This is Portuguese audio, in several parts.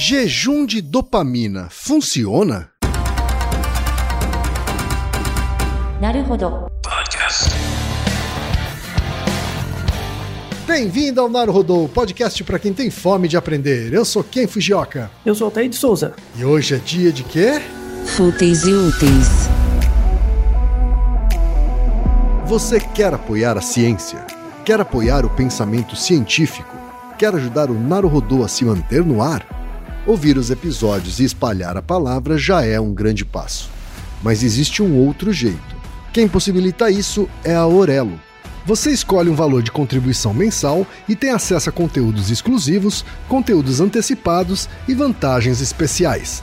Jejum de dopamina funciona? Naruhodo. Podcast. Bem-vindo ao Naruhodo, podcast para quem tem fome de aprender. Eu sou Ken Fujioka. Eu sou Altair de Souza. E hoje é dia de quê? Fúteis e úteis. Você quer apoiar a ciência? Quer apoiar o pensamento científico? Quer ajudar o Naruhodo a se manter no ar? Ouvir os episódios e espalhar a palavra já é um grande passo. Mas existe um outro jeito. Quem possibilita isso é a Orelo. Você escolhe um valor de contribuição mensal e tem acesso a conteúdos exclusivos, conteúdos antecipados e vantagens especiais.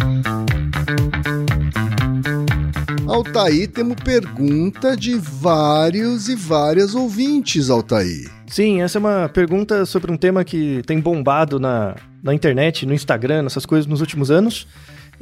Altair, temos pergunta de vários e várias ouvintes, Altair. Sim, essa é uma pergunta sobre um tema que tem bombado na, na internet, no Instagram, nessas coisas nos últimos anos.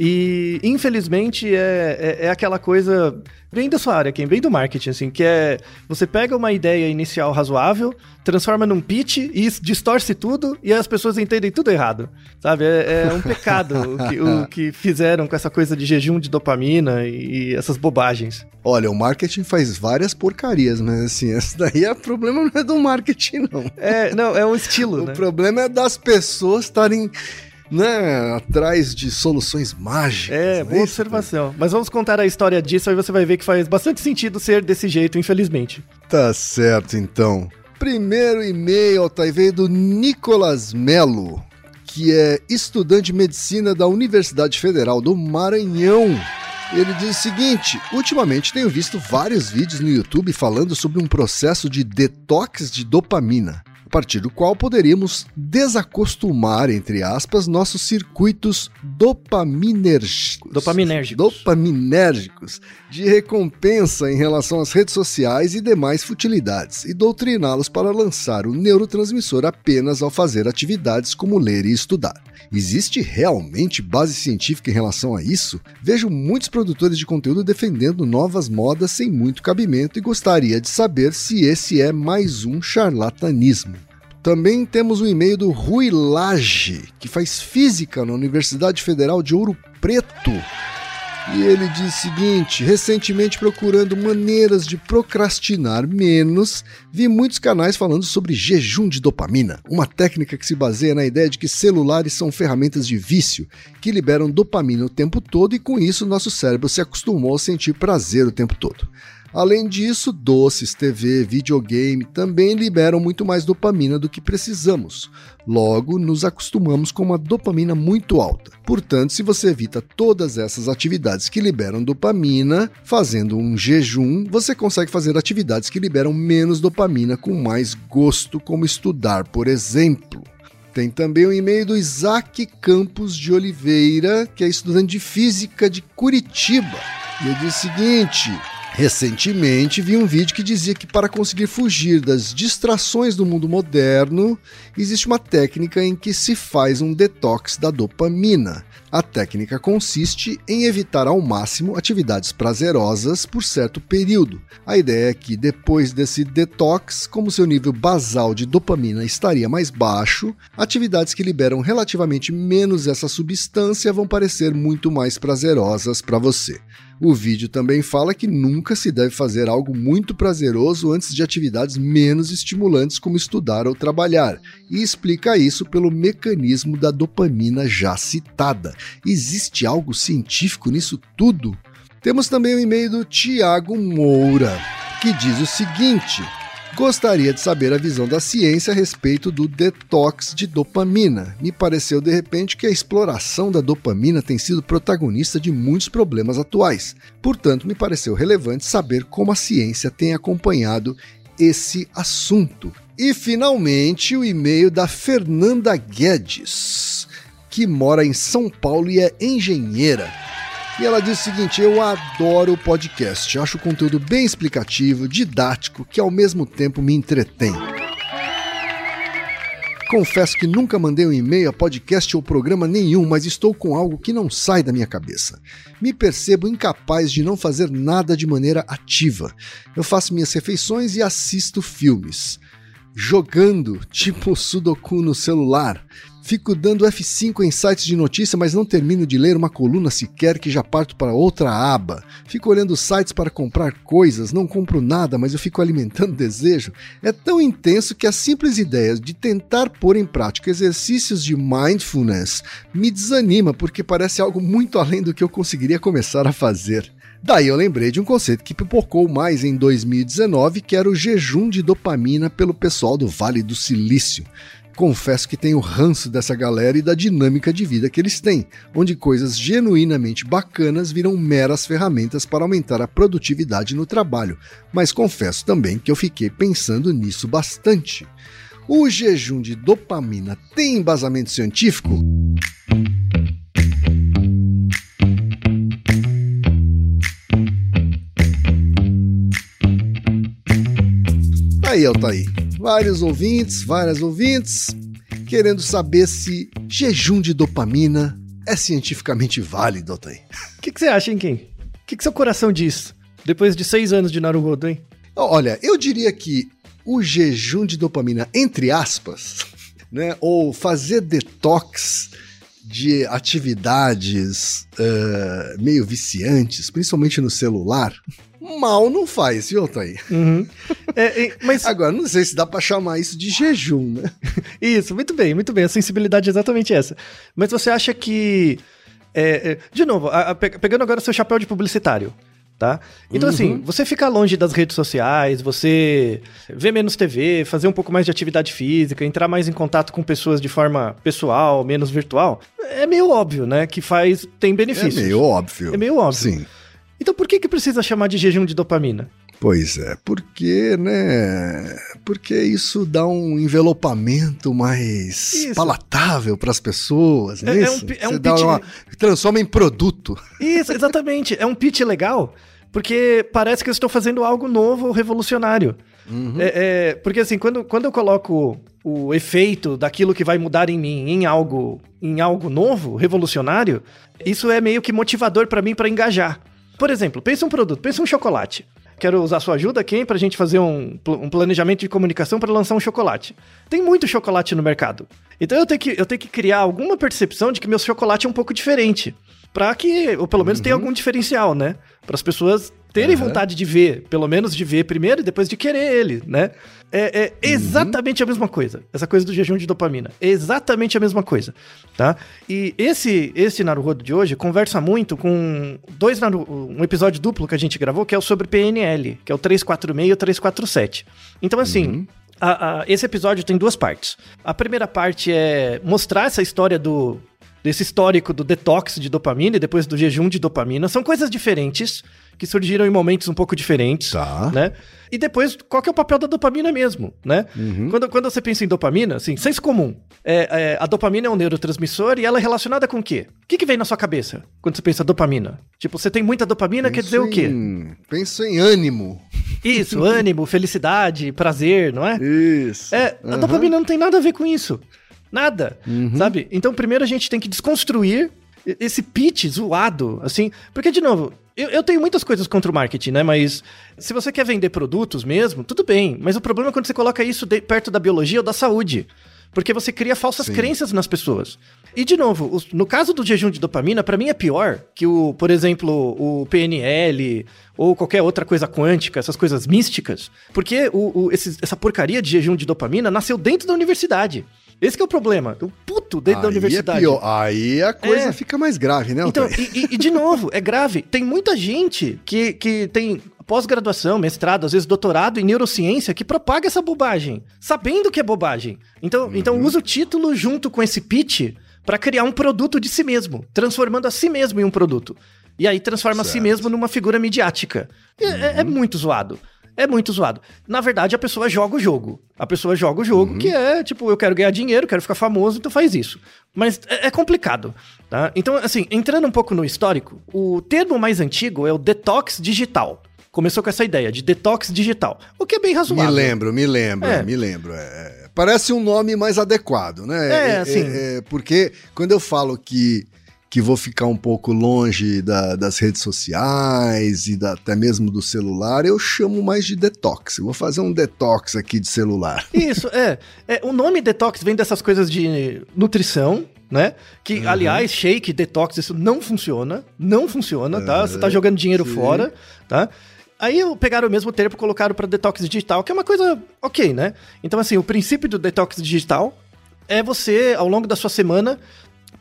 E, infelizmente, é, é, é, aquela coisa. Vem da sua área, quem vem do marketing, assim, que é. Você pega uma ideia inicial razoável, transforma num pitch e distorce tudo e as pessoas entendem tudo errado. Sabe? É, é um pecado o, que, o, que, fizeram com essa coisa de jejum de dopamina e, e essas bobagens. Olha, o marketing faz várias porcarias, mas assim, esse daí é problema não é do marketing, não. É, não, é um estilo. o né? problema é das pessoas estarem né, atrás de soluções mágicas. É, boa né? observação. Mas vamos contar a história disso, aí você vai ver que faz bastante sentido ser desse jeito, infelizmente. Tá certo, então. Primeiro e-mail, Altair, veio do Nicolas Melo, que é estudante de medicina da Universidade Federal do Maranhão. Ele diz o seguinte: ultimamente tenho visto vários vídeos no YouTube falando sobre um processo de detox de dopamina a partir do qual poderíamos desacostumar, entre aspas, nossos circuitos dopaminérgicos. Dopaminérgicos. Dopaminérgicos de recompensa em relação às redes sociais e demais futilidades, e doutriná-los para lançar o neurotransmissor apenas ao fazer atividades como ler e estudar. Existe realmente base científica em relação a isso? Vejo muitos produtores de conteúdo defendendo novas modas sem muito cabimento e gostaria de saber se esse é mais um charlatanismo. Também temos o e-mail do Rui Lage, que faz física na Universidade Federal de Ouro Preto. E ele diz o seguinte: recentemente procurando maneiras de procrastinar menos, vi muitos canais falando sobre jejum de dopamina, uma técnica que se baseia na ideia de que celulares são ferramentas de vício que liberam dopamina o tempo todo e com isso nosso cérebro se acostumou a sentir prazer o tempo todo. Além disso, doces, TV, videogame também liberam muito mais dopamina do que precisamos. Logo, nos acostumamos com uma dopamina muito alta. Portanto, se você evita todas essas atividades que liberam dopamina, fazendo um jejum, você consegue fazer atividades que liberam menos dopamina com mais gosto, como estudar, por exemplo. Tem também o e-mail do Isaac Campos de Oliveira, que é estudante de física de Curitiba. E ele diz o seguinte: Recentemente vi um vídeo que dizia que para conseguir fugir das distrações do mundo moderno, existe uma técnica em que se faz um detox da dopamina. A técnica consiste em evitar ao máximo atividades prazerosas por certo período. A ideia é que depois desse detox, como seu nível basal de dopamina estaria mais baixo, atividades que liberam relativamente menos essa substância vão parecer muito mais prazerosas para você. O vídeo também fala que nunca se deve fazer algo muito prazeroso antes de atividades menos estimulantes como estudar ou trabalhar, e explica isso pelo mecanismo da dopamina já citada. Existe algo científico nisso tudo? Temos também o e-mail do Tiago Moura, que diz o seguinte. Gostaria de saber a visão da ciência a respeito do detox de dopamina. Me pareceu de repente que a exploração da dopamina tem sido protagonista de muitos problemas atuais. Portanto, me pareceu relevante saber como a ciência tem acompanhado esse assunto. E finalmente o e-mail da Fernanda Guedes, que mora em São Paulo e é engenheira. E ela diz o seguinte: Eu adoro o podcast, acho o conteúdo bem explicativo, didático, que ao mesmo tempo me entretém. Confesso que nunca mandei um e-mail a podcast ou programa nenhum, mas estou com algo que não sai da minha cabeça. Me percebo incapaz de não fazer nada de maneira ativa. Eu faço minhas refeições e assisto filmes. Jogando, tipo Sudoku no celular. Fico dando F5 em sites de notícia, mas não termino de ler uma coluna sequer que já parto para outra aba. Fico olhando sites para comprar coisas, não compro nada, mas eu fico alimentando desejo. É tão intenso que as simples ideias de tentar pôr em prática exercícios de mindfulness me desanima porque parece algo muito além do que eu conseguiria começar a fazer. Daí eu lembrei de um conceito que pipocou mais em 2019, que era o jejum de dopamina pelo pessoal do Vale do Silício. Confesso que tenho ranço dessa galera e da dinâmica de vida que eles têm, onde coisas genuinamente bacanas viram meras ferramentas para aumentar a produtividade no trabalho, mas confesso também que eu fiquei pensando nisso bastante. O jejum de dopamina tem embasamento científico? Aí, Altair. Vários ouvintes, várias ouvintes, querendo saber se jejum de dopamina é cientificamente válido, Altair. O que, que você acha, hein, Kim? O que, que seu coração diz? Depois de seis anos de Naruhodo, hein? Olha, eu diria que o jejum de dopamina, entre aspas, né, ou fazer detox de atividades uh, meio viciantes, principalmente no celular, mal não faz, viu, Thaí? Uhum. É, é, mas... Agora, não sei se dá pra chamar isso de jejum, né? isso, muito bem, muito bem. A sensibilidade é exatamente essa. Mas você acha que. É, é de novo, a, a, pegando agora seu chapéu de publicitário. Tá? Então, assim, uhum. assim, você ficar longe das redes sociais, você ver menos TV, fazer um pouco mais de atividade física, entrar mais em contato com pessoas de forma pessoal, menos virtual, é meio óbvio, né? Que faz. tem benefícios. É meio óbvio. É meio óbvio. Sim. Então por que, que precisa chamar de jejum de dopamina? Pois é, porque, né? Porque isso dá um envelopamento mais isso. palatável para as pessoas, é, é, isso? Um, é um pitch... uma, transforma em produto. Isso, exatamente. é um pitch legal, porque parece que eu estou fazendo algo novo, revolucionário. Uhum. É, é, porque assim, quando, quando eu coloco o efeito daquilo que vai mudar em mim em algo, em algo novo, revolucionário, isso é meio que motivador para mim para engajar. Por exemplo, pensa um produto, pensa um chocolate. Quero usar sua ajuda, quem, para a gente fazer um, um planejamento de comunicação para lançar um chocolate. Tem muito chocolate no mercado. Então eu tenho, que, eu tenho que criar alguma percepção de que meu chocolate é um pouco diferente. Para que, ou pelo menos, uhum. tenha algum diferencial, né? Para as pessoas terem uhum. vontade de ver, pelo menos de ver primeiro e depois de querer ele, né? É, é exatamente uhum. a mesma coisa. Essa coisa do jejum de dopamina. Exatamente a mesma coisa, tá? E esse esse Naruhodo de hoje conversa muito com dois um episódio duplo que a gente gravou, que é o sobre PNL, que é o 346 e o 347. Então, assim, uhum. a, a, esse episódio tem duas partes. A primeira parte é mostrar essa história do desse histórico do detox de dopamina e depois do jejum de dopamina. São coisas diferentes que surgiram em momentos um pouco diferentes, Tá. né? E depois, qual que é o papel da dopamina mesmo, né? Quando, quando você pensa em dopamina, assim, senso comum. É, é, a dopamina é um neurotransmissor e ela é relacionada com o quê? O que, que vem na sua cabeça quando você pensa dopamina? Tipo, você tem muita dopamina, quer dizer o quê? Em... Penso em ânimo. Isso, ânimo, felicidade, prazer, não é? Isso. É, a Aham. dopamina não tem nada a ver com isso. Nada, sabe? Então, primeiro a gente tem que desconstruir esse pitch zoado, assim. Porque, de novo, eu, eu tenho muitas coisas contra o marketing, né? Mas se você quer vender produtos mesmo, tudo bem. Mas o problema é quando você coloca isso de- perto da biologia ou da saúde. Porque você cria falsas Sim. crenças nas pessoas. E, de novo, os- no caso do jejum de dopamina, pra mim é pior que o, por exemplo, o PNL ou qualquer outra coisa quântica, essas coisas místicas. Porque o, o- esse- essa porcaria de jejum de dopamina nasceu dentro da universidade. Esse que é o problema. O puto dentro da Aí universidade. É. Aí a coisa É. fica mais grave, né, Então, e, e- de novo, é grave. Tem muita gente que, que tem pós-graduação, mestrado, às vezes doutorado em neurociência, que propaga essa bobagem, sabendo que é bobagem. Então, Uhum. então usa o título junto com esse pitch para criar um produto de si mesmo, transformando a si mesmo em um produto. E aí transforma a si Certo. mesmo numa figura midiática. E é- É, é muito zoado. É muito zoado. Na verdade, a pessoa joga o jogo. A pessoa joga o jogo, que é tipo, eu quero ganhar dinheiro, quero ficar famoso, então faz isso. Mas é, é complicado, tá? Então, assim, entrando um pouco no histórico, o termo mais antigo é o detox digital. Começou com essa ideia de detox digital, o que é bem Me razoável. lembro, me lembro, É. me lembro. é. Parece um nome mais adequado, né? É, assim. é, porque quando eu falo que, que vou ficar um pouco longe da- das redes sociais e da- até mesmo do celular, eu chamo mais de detox. Eu vou fazer um detox aqui de celular. Isso, é. é. O nome detox vem dessas coisas de nutrição, né? Que, Uhum. aliás, shake, detox, isso não funciona. Não funciona, tá? Você tá jogando dinheiro sim. fora, tá? Aí eu pegaram o mesmo termo e colocaram para detox digital, que é uma coisa ok, né? Então, assim, o princípio do detox digital é você, ao longo da sua semana,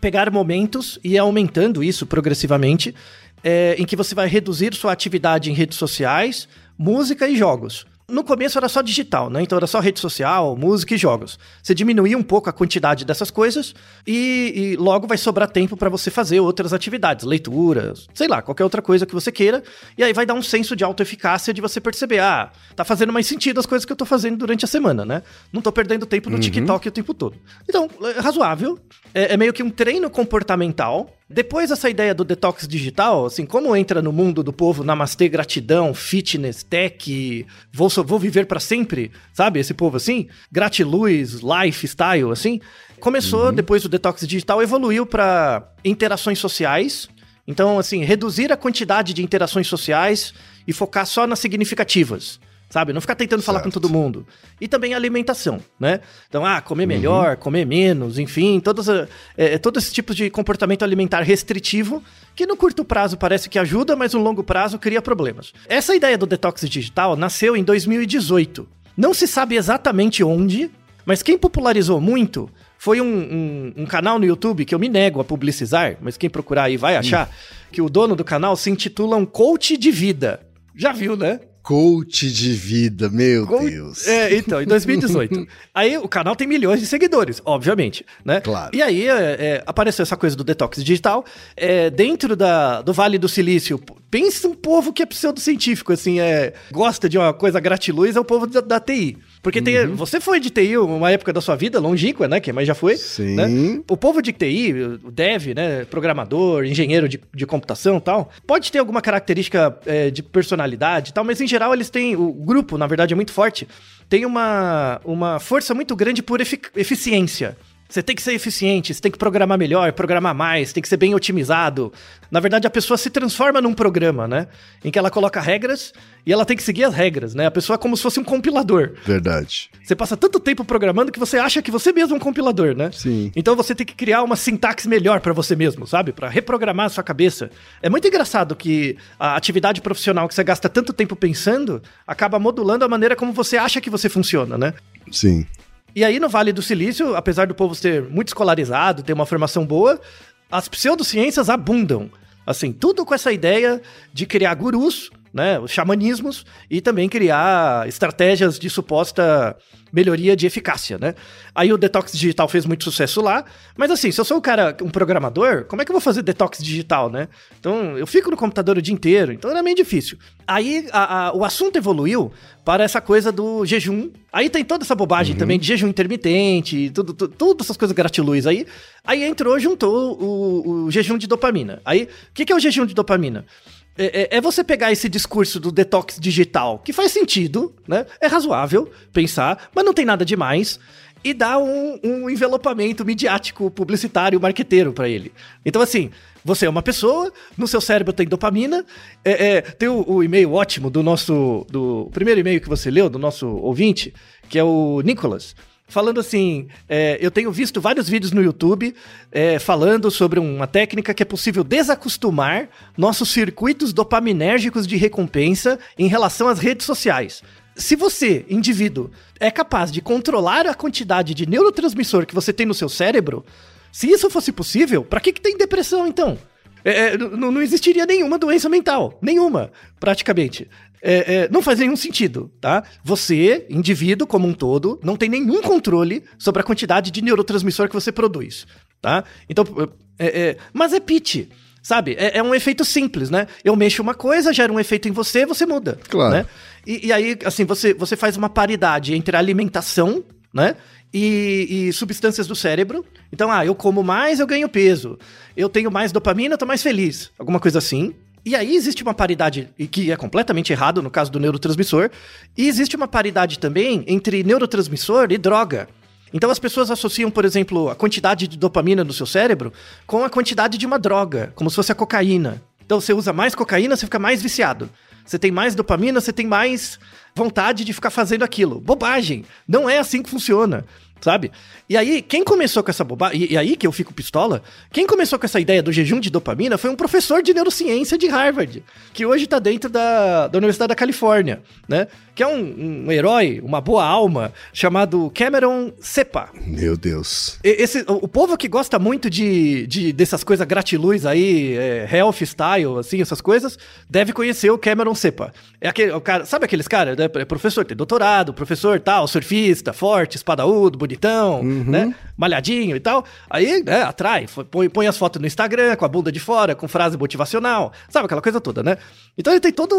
pegar momentos e ir aumentando isso progressivamente, é, em que você vai reduzir sua atividade em redes sociais, música e jogos. No começo era só digital, né? Então era só rede social, música e jogos. Você diminuía um pouco a quantidade dessas coisas e, e logo vai sobrar tempo para você fazer outras atividades, leituras, sei lá, qualquer outra coisa que você queira. E aí vai dar um senso de autoeficácia de você perceber, ah, tá fazendo mais sentido as coisas que eu tô fazendo durante a semana, né? Não tô perdendo tempo no TikTok o tempo todo. Então, é razoável. É, é meio que um treino comportamental. Depois dessa ideia do detox digital, assim, como entra no mundo do povo namastê, gratidão, fitness, tech, vou, vou viver pra sempre, sabe? Esse povo assim, gratiluz, lifestyle, assim. Começou, depois do detox digital, evoluiu pra interações sociais. Então, assim, reduzir a quantidade de interações sociais e focar só nas significativas. Sabe? Não ficar tentando falar com Certo. todo mundo. E também alimentação, né? Então, ah, comer melhor, comer menos, enfim, todos, a- é, todo esse tipo de comportamento alimentar restritivo, que no curto prazo parece que ajuda, mas no longo prazo cria problemas. Essa ideia do detox digital nasceu em 2018. Não se sabe exatamente onde, mas quem popularizou muito foi um, um- um canal no YouTube que eu me nego a publicizar, mas quem procurar aí vai achar, que o dono do canal se intitula um coach de vida. Já viu, né? Coach de vida, meu Com- Deus. É, então, em 2018. aí o canal tem milhões de seguidores, obviamente, né? Claro. E aí é, é, apareceu essa coisa do detox digital. É, dentro da, do Vale do Silício, pensa um povo que é pseudocientífico, assim, é, gosta de uma coisa gratiluz, é o povo da, da TI. Porque tem, Uhum. você foi de TI uma época da sua vida, longínqua, né? Que mas já foi. Sim. né? O povo de TI, o dev, né? Programador, engenheiro de, de computação e tal, pode ter alguma característica é, de personalidade e tal, mas em geral eles têm. O grupo, na verdade, é muito forte. Tem uma, uma força muito grande por efic- eficiência. Você tem que ser eficiente, você tem que programar melhor, programar mais, tem que ser bem otimizado. Na verdade, a pessoa se transforma num programa, né? Em que ela coloca regras e ela tem que seguir as regras, né? A pessoa é como se fosse um compilador. Verdade. Você passa tanto tempo programando que você acha que você mesmo é um compilador, né? Sim. Então você tem que criar uma sintaxe melhor pra você mesmo, sabe? Pra reprogramar a sua cabeça. É muito engraçado que a atividade profissional que você gasta tanto tempo pensando acaba modulando a maneira como você acha que você funciona, né? Sim. E aí no Vale do Silício, apesar do povo ser muito escolarizado, ter uma formação boa, as pseudociências abundam. Assim, tudo com essa ideia de criar gurus né, os xamanismos, e também criar estratégias de suposta melhoria de eficácia, né? Aí o detox digital fez muito sucesso lá, mas assim, se eu sou um cara, um programador, como é que eu vou fazer detox digital, né? Então, eu fico no computador o dia inteiro, então era meio difícil. Aí a, a, o assunto evoluiu para essa coisa do jejum. Aí tem toda essa bobagem uhum. também de jejum intermitente, tudo, tudo, todas essas coisas gratiluz aí. Aí entrou, juntou o, o jejum de dopamina. Aí, o que, que é o jejum de dopamina? É, é, é, você pegar esse discurso do detox digital, que faz sentido, né? É razoável pensar, mas não tem nada demais, e dar um, um envelopamento midiático, publicitário, marqueteiro para ele. Então, assim, você é uma pessoa, no seu cérebro tem dopamina, é, é, tem o, o, e-mail ótimo do nosso. do primeiro e-mail que você leu, do nosso ouvinte, que é o Nicolas falando assim: é, eu tenho visto vários vídeos no YouTube é, falando sobre uma técnica que é possível desacostumar nossos circuitos dopaminérgicos de recompensa em relação às redes sociais. Se você, indivíduo, é capaz de controlar a quantidade de neurotransmissor que você tem no seu cérebro, se isso fosse possível, para que, que tem depressão então? É, é não existiria nenhuma doença mental. Nenhuma, praticamente é, é, não faz nenhum sentido, tá? Você, indivíduo como um todo, não tem nenhum controle sobre a quantidade de neurotransmissor que você produz, tá? Então, é, é mas é pitch, sabe? É, é, um efeito simples, né? Eu mexo uma coisa, gera um efeito em você, você muda, claro. né? E, e aí, assim, você, você faz uma paridade entre a alimentação, né? E, e, substâncias do cérebro. Então, ah, eu como mais, eu ganho peso. Eu tenho mais dopamina, eu tô mais feliz. Alguma coisa assim. E aí existe uma paridade, que é completamente errado no caso do neurotransmissor, e existe uma paridade também entre neurotransmissor e droga. Então as pessoas associam, por exemplo, a quantidade de dopamina no seu cérebro com a quantidade de uma droga, como se fosse a cocaína. Então você usa mais cocaína, você fica mais viciado. Você tem mais dopamina, você tem mais vontade de ficar fazendo aquilo. Bobagem! Não é assim que funciona sabe? E aí, quem começou com essa bobagem, e, e, aí que eu fico pistola, quem começou com essa ideia do jejum de dopamina foi um professor de neurociência de Harvard, que hoje está dentro da, da Universidade da Califórnia, né? Que é um, um, herói, uma boa alma, chamado Cameron Sepa. Meu Deus. Esse, o, o povo que gosta muito de, de dessas coisas gratiluz aí, é, health style, assim, essas coisas, deve conhecer o Cameron Sepa. É aquele, o cara, sabe aqueles caras, né? É professor, tem doutorado, professor tal, surfista, forte, espadaúdo, bonitão, uhum. né? Malhadinho e tal. Aí, né, atrai, põe, põe as fotos no Instagram, com a bunda de fora, com frase motivacional, sabe aquela coisa toda, né? Então ele tem toda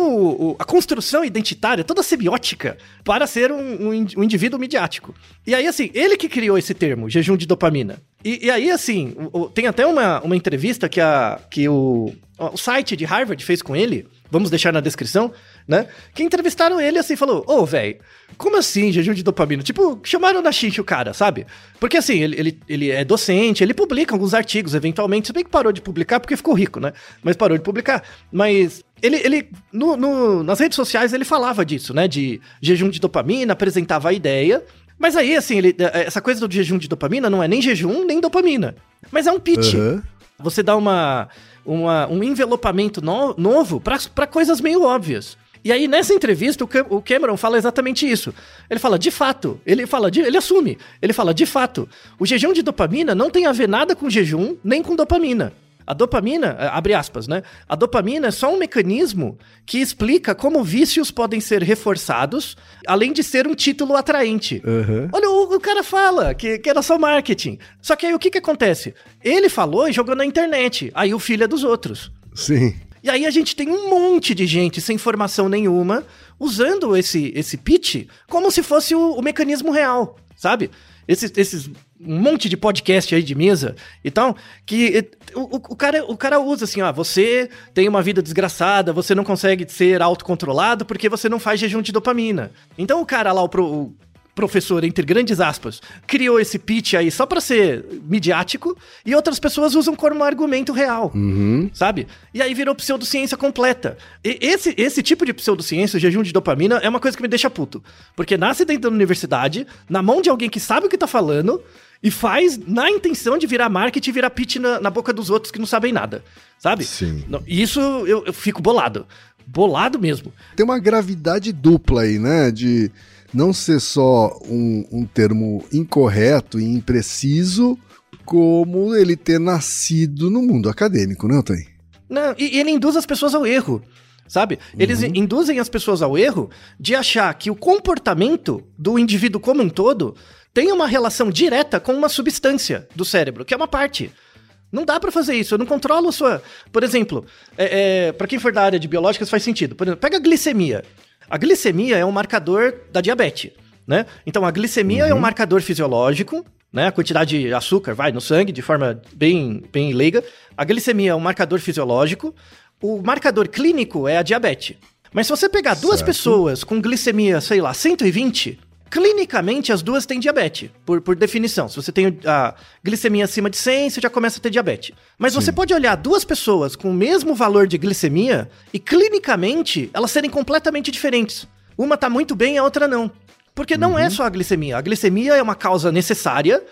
a construção identitária, toda a semiótica para ser um, um, um, indivíduo midiático. E aí, assim, ele que criou esse termo, jejum de dopamina. E, e aí, assim, o, o, tem até uma, uma entrevista que, a, que o, o site de Harvard fez com ele, vamos deixar na descrição, né? Que entrevistaram ele assim, falou: Ô, oh, velho, como assim jejum de dopamina? Tipo, chamaram na xixi o cara, sabe? Porque assim, ele, ele, ele é docente, ele publica alguns artigos, eventualmente, se bem que parou de publicar porque ficou rico, né? Mas parou de publicar. Mas ele, ele no, no, nas redes sociais, ele falava disso, né? De jejum de dopamina, apresentava a ideia. Mas aí, assim, ele, essa coisa do jejum de dopamina não é nem jejum, nem dopamina. Mas é um pitch. Uhum. Você dá uma, uma, um envelopamento no, novo para coisas meio óbvias. E aí, nessa entrevista, o Cameron fala exatamente isso. Ele fala, de fato, ele fala, de, ele assume, ele fala, de fato, o jejum de dopamina não tem a ver nada com jejum, nem com dopamina. A dopamina, abre aspas, né? A dopamina é só um mecanismo que explica como vícios podem ser reforçados, além de ser um título atraente. Uhum. Olha, o, o, cara fala que, que era só marketing. Só que aí o que, que acontece? Ele falou e jogou na internet. Aí o filho é dos outros. Sim. E aí a gente tem um monte de gente sem formação nenhuma usando esse, esse pitch como se fosse o, o mecanismo real, sabe? Esses, esses um monte de podcast aí de mesa e tal, que o, o, cara, o cara usa assim, ó, você tem uma vida desgraçada, você não consegue ser autocontrolado porque você não faz jejum de dopamina. Então o cara lá, o, o professor, entre grandes aspas, criou esse pitch aí só para ser midiático e outras pessoas usam como argumento real, uhum. sabe? E aí virou pseudociência completa. E esse, esse tipo de pseudociência, o jejum de dopamina, é uma coisa que me deixa puto. Porque nasce dentro da universidade, na mão de alguém que sabe o que tá falando, e faz na intenção de virar marketing e virar pitch na, na, boca dos outros que não sabem nada, sabe? Sim. Isso eu, eu fico bolado. Bolado mesmo. Tem uma gravidade dupla aí, né? De não ser só um, um termo incorreto e impreciso, como ele ter nascido no mundo acadêmico, né, Otay? Não, e, ele induz as pessoas ao erro. sabe? Eles induzem as pessoas ao erro de achar que o comportamento do indivíduo como um todo tem uma relação direta com uma substância do cérebro, que é uma parte. Não dá pra fazer isso, eu não controlo a sua... Por exemplo, é, é, para quem for da área de biológicas faz sentido. Por exemplo, pega a glicemia. A glicemia é um marcador da diabetes, né? Então a glicemia é um marcador fisiológico, né? A quantidade de açúcar vai no sangue de forma bem, bem leiga. A glicemia é um marcador fisiológico. O marcador clínico é a diabetes. Mas se você pegar duas Certo. pessoas com glicemia, sei lá, 120, clinicamente as duas têm diabetes, por, por definição. Se você tem a glicemia acima de 100, você já começa a ter diabetes. Mas você pode olhar duas pessoas com o mesmo valor de glicemia e clinicamente elas serem completamente diferentes. Uma tá muito bem, a outra não. Porque não é só a glicemia. A glicemia é uma causa necessária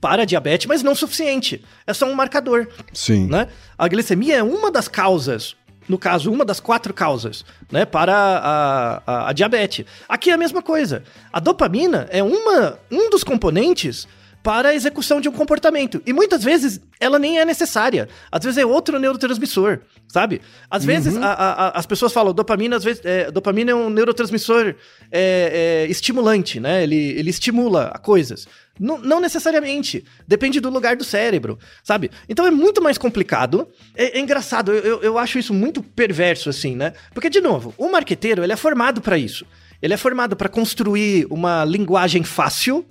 para a diabetes, mas não suficiente. É só um marcador Sim. né? A glicemia é uma das causas, no caso, uma das quatro causas, né, para a, a, a diabetes. Aqui é a mesma coisa. A dopamina é uma, um dos componentes para a execução de um comportamento. E muitas vezes ela nem é necessária. Às vezes é outro neurotransmissor, sabe? Às vezes a- a- a- as pessoas falam dopamina, às vezes é, dopamina é um neurotransmissor é, é, estimulante, né? Ele, ele estimula coisas. Não, não necessariamente. Depende do lugar do cérebro, sabe? Então é muito mais complicado. É, é engraçado, eu, eu, eu acho isso muito perverso, assim, né? Porque, de novo, o marqueteiro, ele é formado para isso. Ele é formado para construir uma linguagem fácil,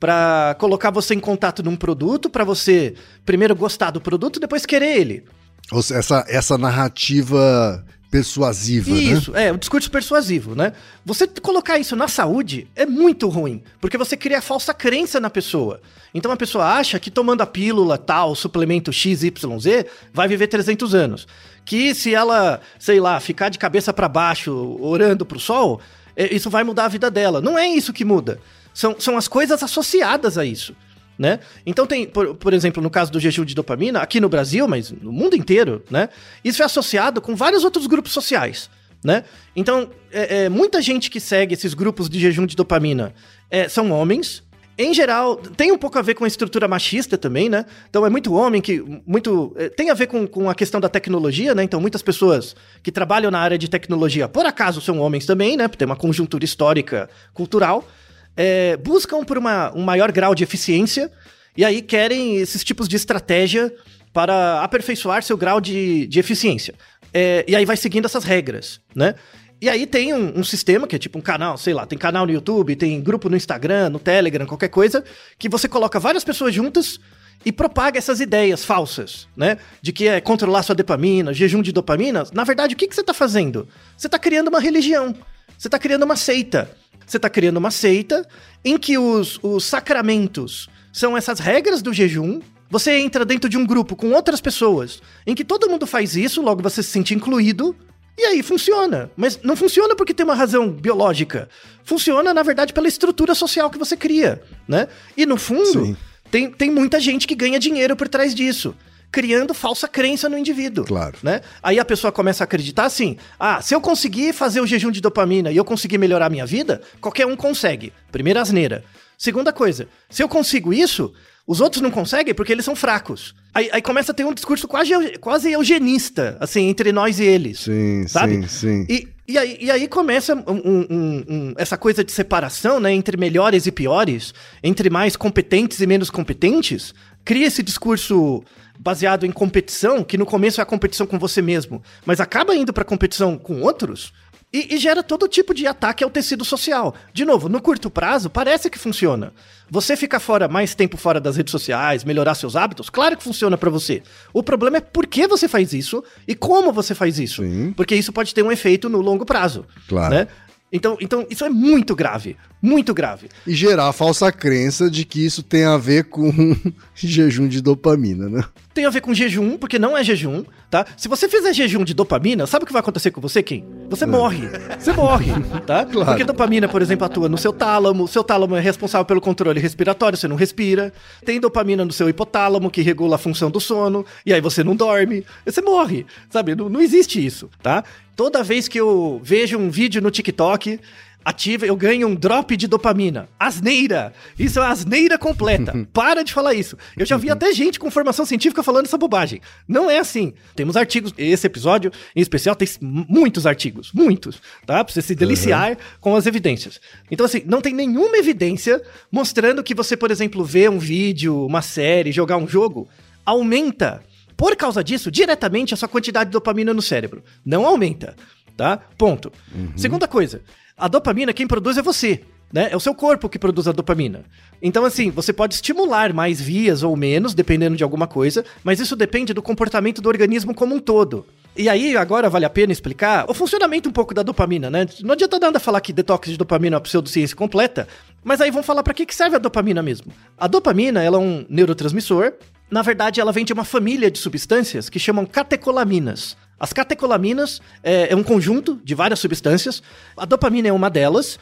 para colocar você em contato num produto, para você primeiro gostar do produto, depois querer ele. Essa, essa narrativa persuasiva, né? Isso, é, o discurso persuasivo, né? Você colocar isso na saúde é muito ruim, porque você cria falsa crença na pessoa. Então a pessoa acha que tomando a pílula tal, suplemento XYZ, vai viver 300 anos. Que se ela, sei lá, ficar de cabeça para baixo, orando pro sol, é, isso vai mudar a vida dela. Não é isso que muda. São, são as coisas associadas a isso. Né? Então tem, por, por exemplo, no caso do jejum de dopamina, aqui no Brasil, mas no mundo inteiro, né? Isso é associado com vários outros grupos sociais, né? Então, é, é, muita gente que segue esses grupos de jejum de dopamina é, são homens. Em geral, tem um pouco a ver com a estrutura machista também, né? Então é muito homem que. muito é, Tem a ver com, com a questão da tecnologia, né? Então muitas pessoas que trabalham na área de tecnologia, por acaso, são homens também, né? Tem uma conjuntura histórica, cultural é, buscam por uma, um maior grau de eficiência e aí querem esses tipos de estratégia para aperfeiçoar seu grau de, de eficiência. É, e aí vai seguindo essas regras, né? E aí tem um, um sistema que é tipo um canal, sei lá, tem canal no YouTube, tem grupo no Instagram, no Telegram, qualquer coisa, que você coloca várias pessoas juntas e propaga essas ideias falsas, né? De que é controlar sua dopamina, jejum de dopamina. Na verdade, o que, que você está fazendo? Você está criando uma religião. Você está criando uma seita. Você está criando uma seita em que os, os sacramentos são essas regras do jejum. Você entra dentro de um grupo com outras pessoas em que todo mundo faz isso, logo você se sente incluído. E aí funciona. Mas não funciona porque tem uma razão biológica. Funciona, na verdade, pela estrutura social que você cria, né? E no fundo, Sim. tem, tem muita gente que ganha dinheiro por trás disso. Criando falsa crença no indivíduo. Claro. Né? Aí a pessoa começa a acreditar assim: ah, se eu conseguir fazer o jejum de dopamina e eu conseguir melhorar a minha vida, qualquer um consegue. Primeira asneira. Segunda coisa, se eu consigo isso, os outros não conseguem porque eles são fracos. Aí, aí começa a ter um discurso quase, quase eugenista, assim, entre nós e eles. Sim, sabe? sim, sim. E, e, aí, e aí começa um- um- um- essa coisa de separação, né, entre melhores e piores, entre mais competentes e menos competentes, cria esse discurso baseado em competição, que no começo é a competição com você mesmo, mas acaba indo pra competição com outros. E, e gera todo tipo de ataque ao tecido social. De novo, no curto prazo, parece que funciona. Você ficar fora mais tempo fora das redes sociais, melhorar seus hábitos, claro que funciona pra você. O problema é por que você faz isso e como você faz isso. Sim. Porque isso pode ter um efeito no longo prazo. Claro. Né? Então, então, isso é muito grave. Muito grave. E gerar a falsa crença de que isso tem a ver com jejum de dopamina, né? Tem a ver com jejum, porque não é jejum, tá? Se você fizer jejum de dopamina, sabe o que vai acontecer com você, Kim? Você morre. Você morre, tá? Claro. Porque dopamina, por exemplo, atua no seu tálamo. Seu tálamo é responsável pelo controle respiratório, você não respira. Tem dopamina no seu hipotálamo, que regula a função do sono. E aí você não dorme. Você morre, sabe? Não, não existe isso, tá? Toda vez que eu vejo um vídeo no TikTok, ativa, eu ganho um drop de dopamina. Asneira! Isso é asneira completa. Para de falar isso. Eu já vi até gente com formação científica falando essa bobagem. Não é assim. Temos artigos, esse episódio em especial tem muitos artigos, muitos, tá? Pra você se deliciar uhum. com as evidências. Então, assim, não tem nenhuma evidência mostrando que você, por exemplo, vê um vídeo, uma série, jogar um jogo, aumenta, por causa disso, diretamente a sua quantidade de dopamina no cérebro. Não aumenta, tá? Ponto. Uhum. Segunda coisa, a dopamina quem produz é você. Né? É o seu corpo que produz a dopamina. Então, assim, você pode estimular mais vias ou menos, dependendo de alguma coisa, mas isso depende do comportamento do organismo como um todo. E aí, agora vale a pena explicar o funcionamento um pouco da dopamina, né? Não adianta nada falar que detox de dopamina é uma pseudociência completa, mas aí vamos falar para que, que serve a dopamina mesmo. A dopamina, ela é um neurotransmissor. Na verdade, ela vem de uma família de substâncias que chamam catecolaminas. As catecolaminas é, é um conjunto de várias substâncias. A dopamina é uma delas.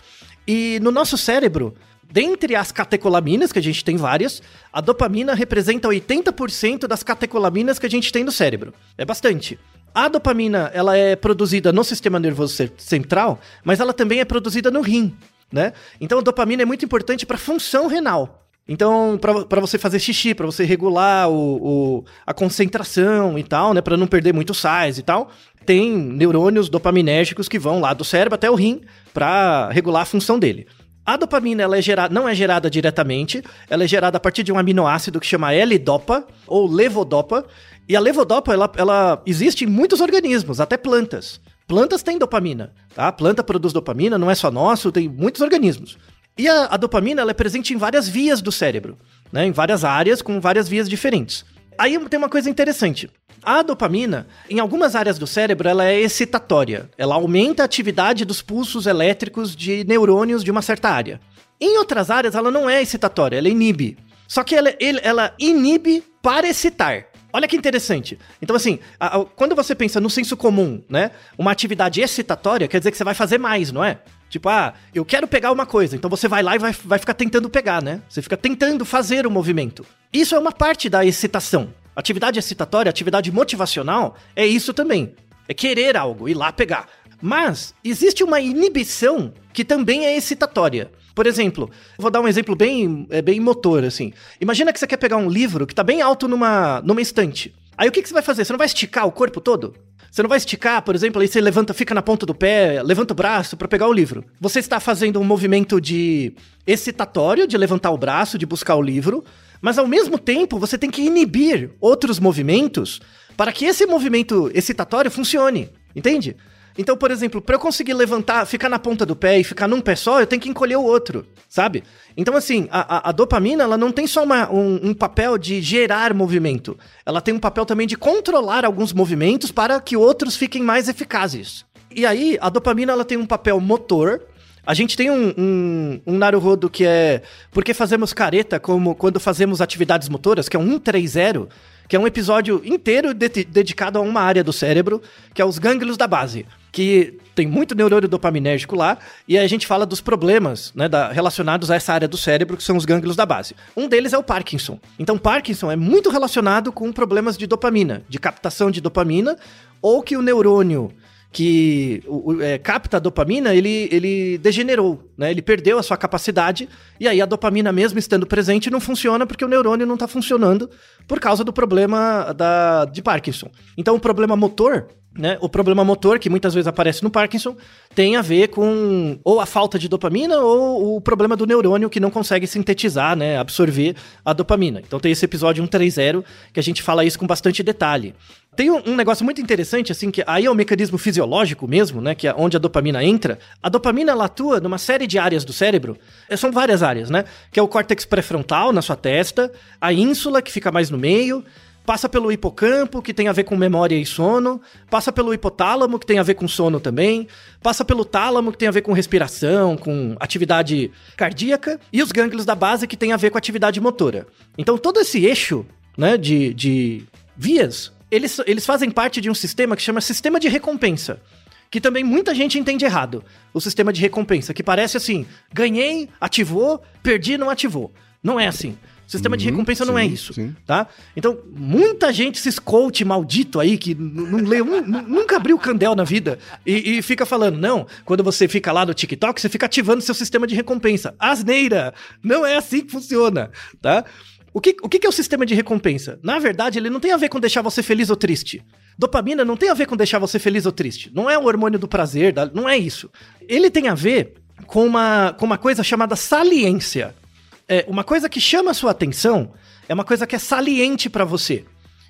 E no nosso cérebro, dentre as catecolaminas, que a gente tem várias, a dopamina representa 80% das catecolaminas que a gente tem no cérebro. É bastante. A dopamina, ela é produzida no sistema nervoso central, mas ela também é produzida no rim, né? Então a dopamina é muito importante para a função renal. Então, para você fazer xixi, para você regular o, o, a concentração e tal, né? Para não perder muito sais e tal, tem neurônios dopaminérgicos que vão lá do cérebro até o rim para regular a função dele. A dopamina ela é gerada, não é gerada diretamente, ela é gerada a partir de um aminoácido que chama L-dopa ou levodopa. E a levodopa ela, ela existe em muitos organismos, até plantas. Plantas têm dopamina, tá? A planta produz dopamina, não é só nosso, tem muitos organismos. E a, a dopamina ela é presente em várias vias do cérebro, né? em várias áreas, com várias vias diferentes. Aí tem uma coisa interessante. A dopamina, em algumas áreas do cérebro, ela é excitatória. Ela aumenta a atividade dos pulsos elétricos de neurônios de uma certa área. Em outras áreas, ela não é excitatória, ela inibe. Só que ela, ela inibe para excitar. Olha que interessante. Então, assim, a, a, quando você pensa no senso comum, né? Uma atividade excitatória quer dizer que você vai fazer mais, não é? Tipo, ah, eu quero pegar uma coisa. Então você vai lá e vai, vai ficar tentando pegar, né? Você fica tentando fazer o movimento. Isso é uma parte da excitação. Atividade excitatória, atividade motivacional, é isso também. É querer algo, ir lá pegar. Mas existe uma inibição que também é excitatória. Por exemplo, vou dar um exemplo bem, é, bem motor, assim. Imagina que você quer pegar um livro que está bem alto numa, numa estante. Aí o que, que você vai fazer? Você não vai esticar o corpo todo? Você não vai esticar, por exemplo, aí você levanta, fica na ponta do pé, levanta o braço para pegar o livro. Você está fazendo um movimento de excitatório, de levantar o braço, de buscar o livro, mas ao mesmo tempo você tem que inibir outros movimentos para que esse movimento excitatório funcione. Entende? Então, por exemplo, para eu conseguir levantar, ficar na ponta do pé e ficar num pé só, eu tenho que encolher o outro, sabe? Então, assim, a, a, a dopamina, ela não tem só uma, um, um, papel de gerar movimento. Ela tem um papel também de controlar alguns movimentos para que outros fiquem mais eficazes. E aí, a dopamina, ela tem um papel motor, a gente tem um, um, um Naruhodo que é Por que fazemos careta como quando fazemos atividades motoras, que é um 130, que é um episódio inteiro de dedicado a uma área do cérebro, que é os gânglios da base que tem muito neurônio dopaminérgico lá, e a gente fala dos problemas né, da, relacionados a essa área do cérebro, que são os gânglios da base. Um deles é o Parkinson. Então, Parkinson é muito relacionado com problemas de dopamina, de captação de dopamina, ou que o neurônio que o, é, capta a dopamina, ele, ele degenerou, né? Ele perdeu a sua capacidade, e aí a dopamina mesmo estando presente não funciona porque o neurônio não está funcionando por causa do problema da, de Parkinson. Então o problema motor né, o problema motor, que muitas vezes aparece no Parkinson, tem a ver com ou a falta de dopamina ou o problema do neurônio que não consegue sintetizar, né, absorver a dopamina. Então tem esse episódio 130 que a gente fala isso com bastante detalhe. Tem um, um, negócio muito interessante, assim, que aí é o mecanismo fisiológico mesmo, né, que é onde a dopamina entra. A dopamina, ela atua numa série de áreas do cérebro, é, são várias áreas, né, que é o córtex pré-frontal, na sua testa, a ínsula, que fica mais no meio, passa pelo hipocampo, que tem a ver com memória e sono, passa pelo hipotálamo, que tem a ver com sono também, passa pelo tálamo, que tem a ver com respiração, com atividade cardíaca, e os gânglios da base, que tem a ver com atividade motora. Então, todo esse eixo né, de, de vias, eles, eles fazem parte de um sistema que chama sistema de recompensa que também muita gente entende errado. O sistema de recompensa, que parece assim: ganhei, ativou, perdi, não ativou. Não é assim. Sistema de Uhum, recompensa não é sim, isso, sim. tá? Então, muita gente, esses coach maldito aí, que não leu, nu- nunca abriu o candel na vida e, e fica falando, não, quando você fica lá no TikTok, você fica ativando seu sistema de recompensa. Asneira! Não é assim que funciona, tá? O que, o que é o sistema de recompensa? Na verdade, ele não tem a ver com deixar você feliz ou triste. Dopamina não tem a ver com deixar você feliz ou triste. Não é o hormônio do prazer, não é isso. Ele tem a ver com uma, com uma coisa chamada saliência. É, uma coisa que chama a sua atenção é uma coisa que é saliente pra você.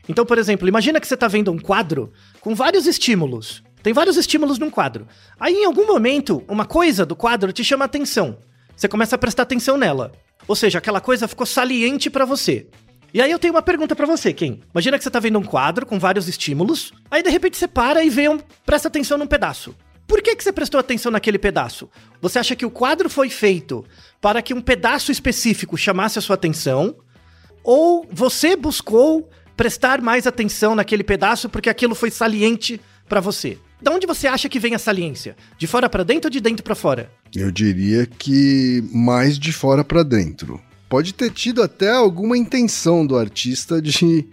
Então, por exemplo, imagina que você tá vendo um quadro com vários estímulos. Tem vários estímulos num quadro. Aí, em algum momento, uma coisa do quadro te chama a atenção. Você começa a prestar atenção nela. Ou seja, aquela coisa ficou saliente pra você. E aí eu tenho uma pergunta pra você, Ken. Imagina que você tá vendo um quadro com vários estímulos, aí de repente você para e vê um, presta atenção num pedaço. Por que, que você prestou atenção naquele pedaço? Você acha que o quadro foi feito para que um pedaço específico chamasse a sua atenção? Ou você buscou prestar mais atenção naquele pedaço porque aquilo foi saliente pra você? Da onde você acha que vem a saliência? De fora pra dentro ou de dentro pra fora? Eu diria que mais de fora pra dentro. Pode ter tido até alguma intenção do artista de,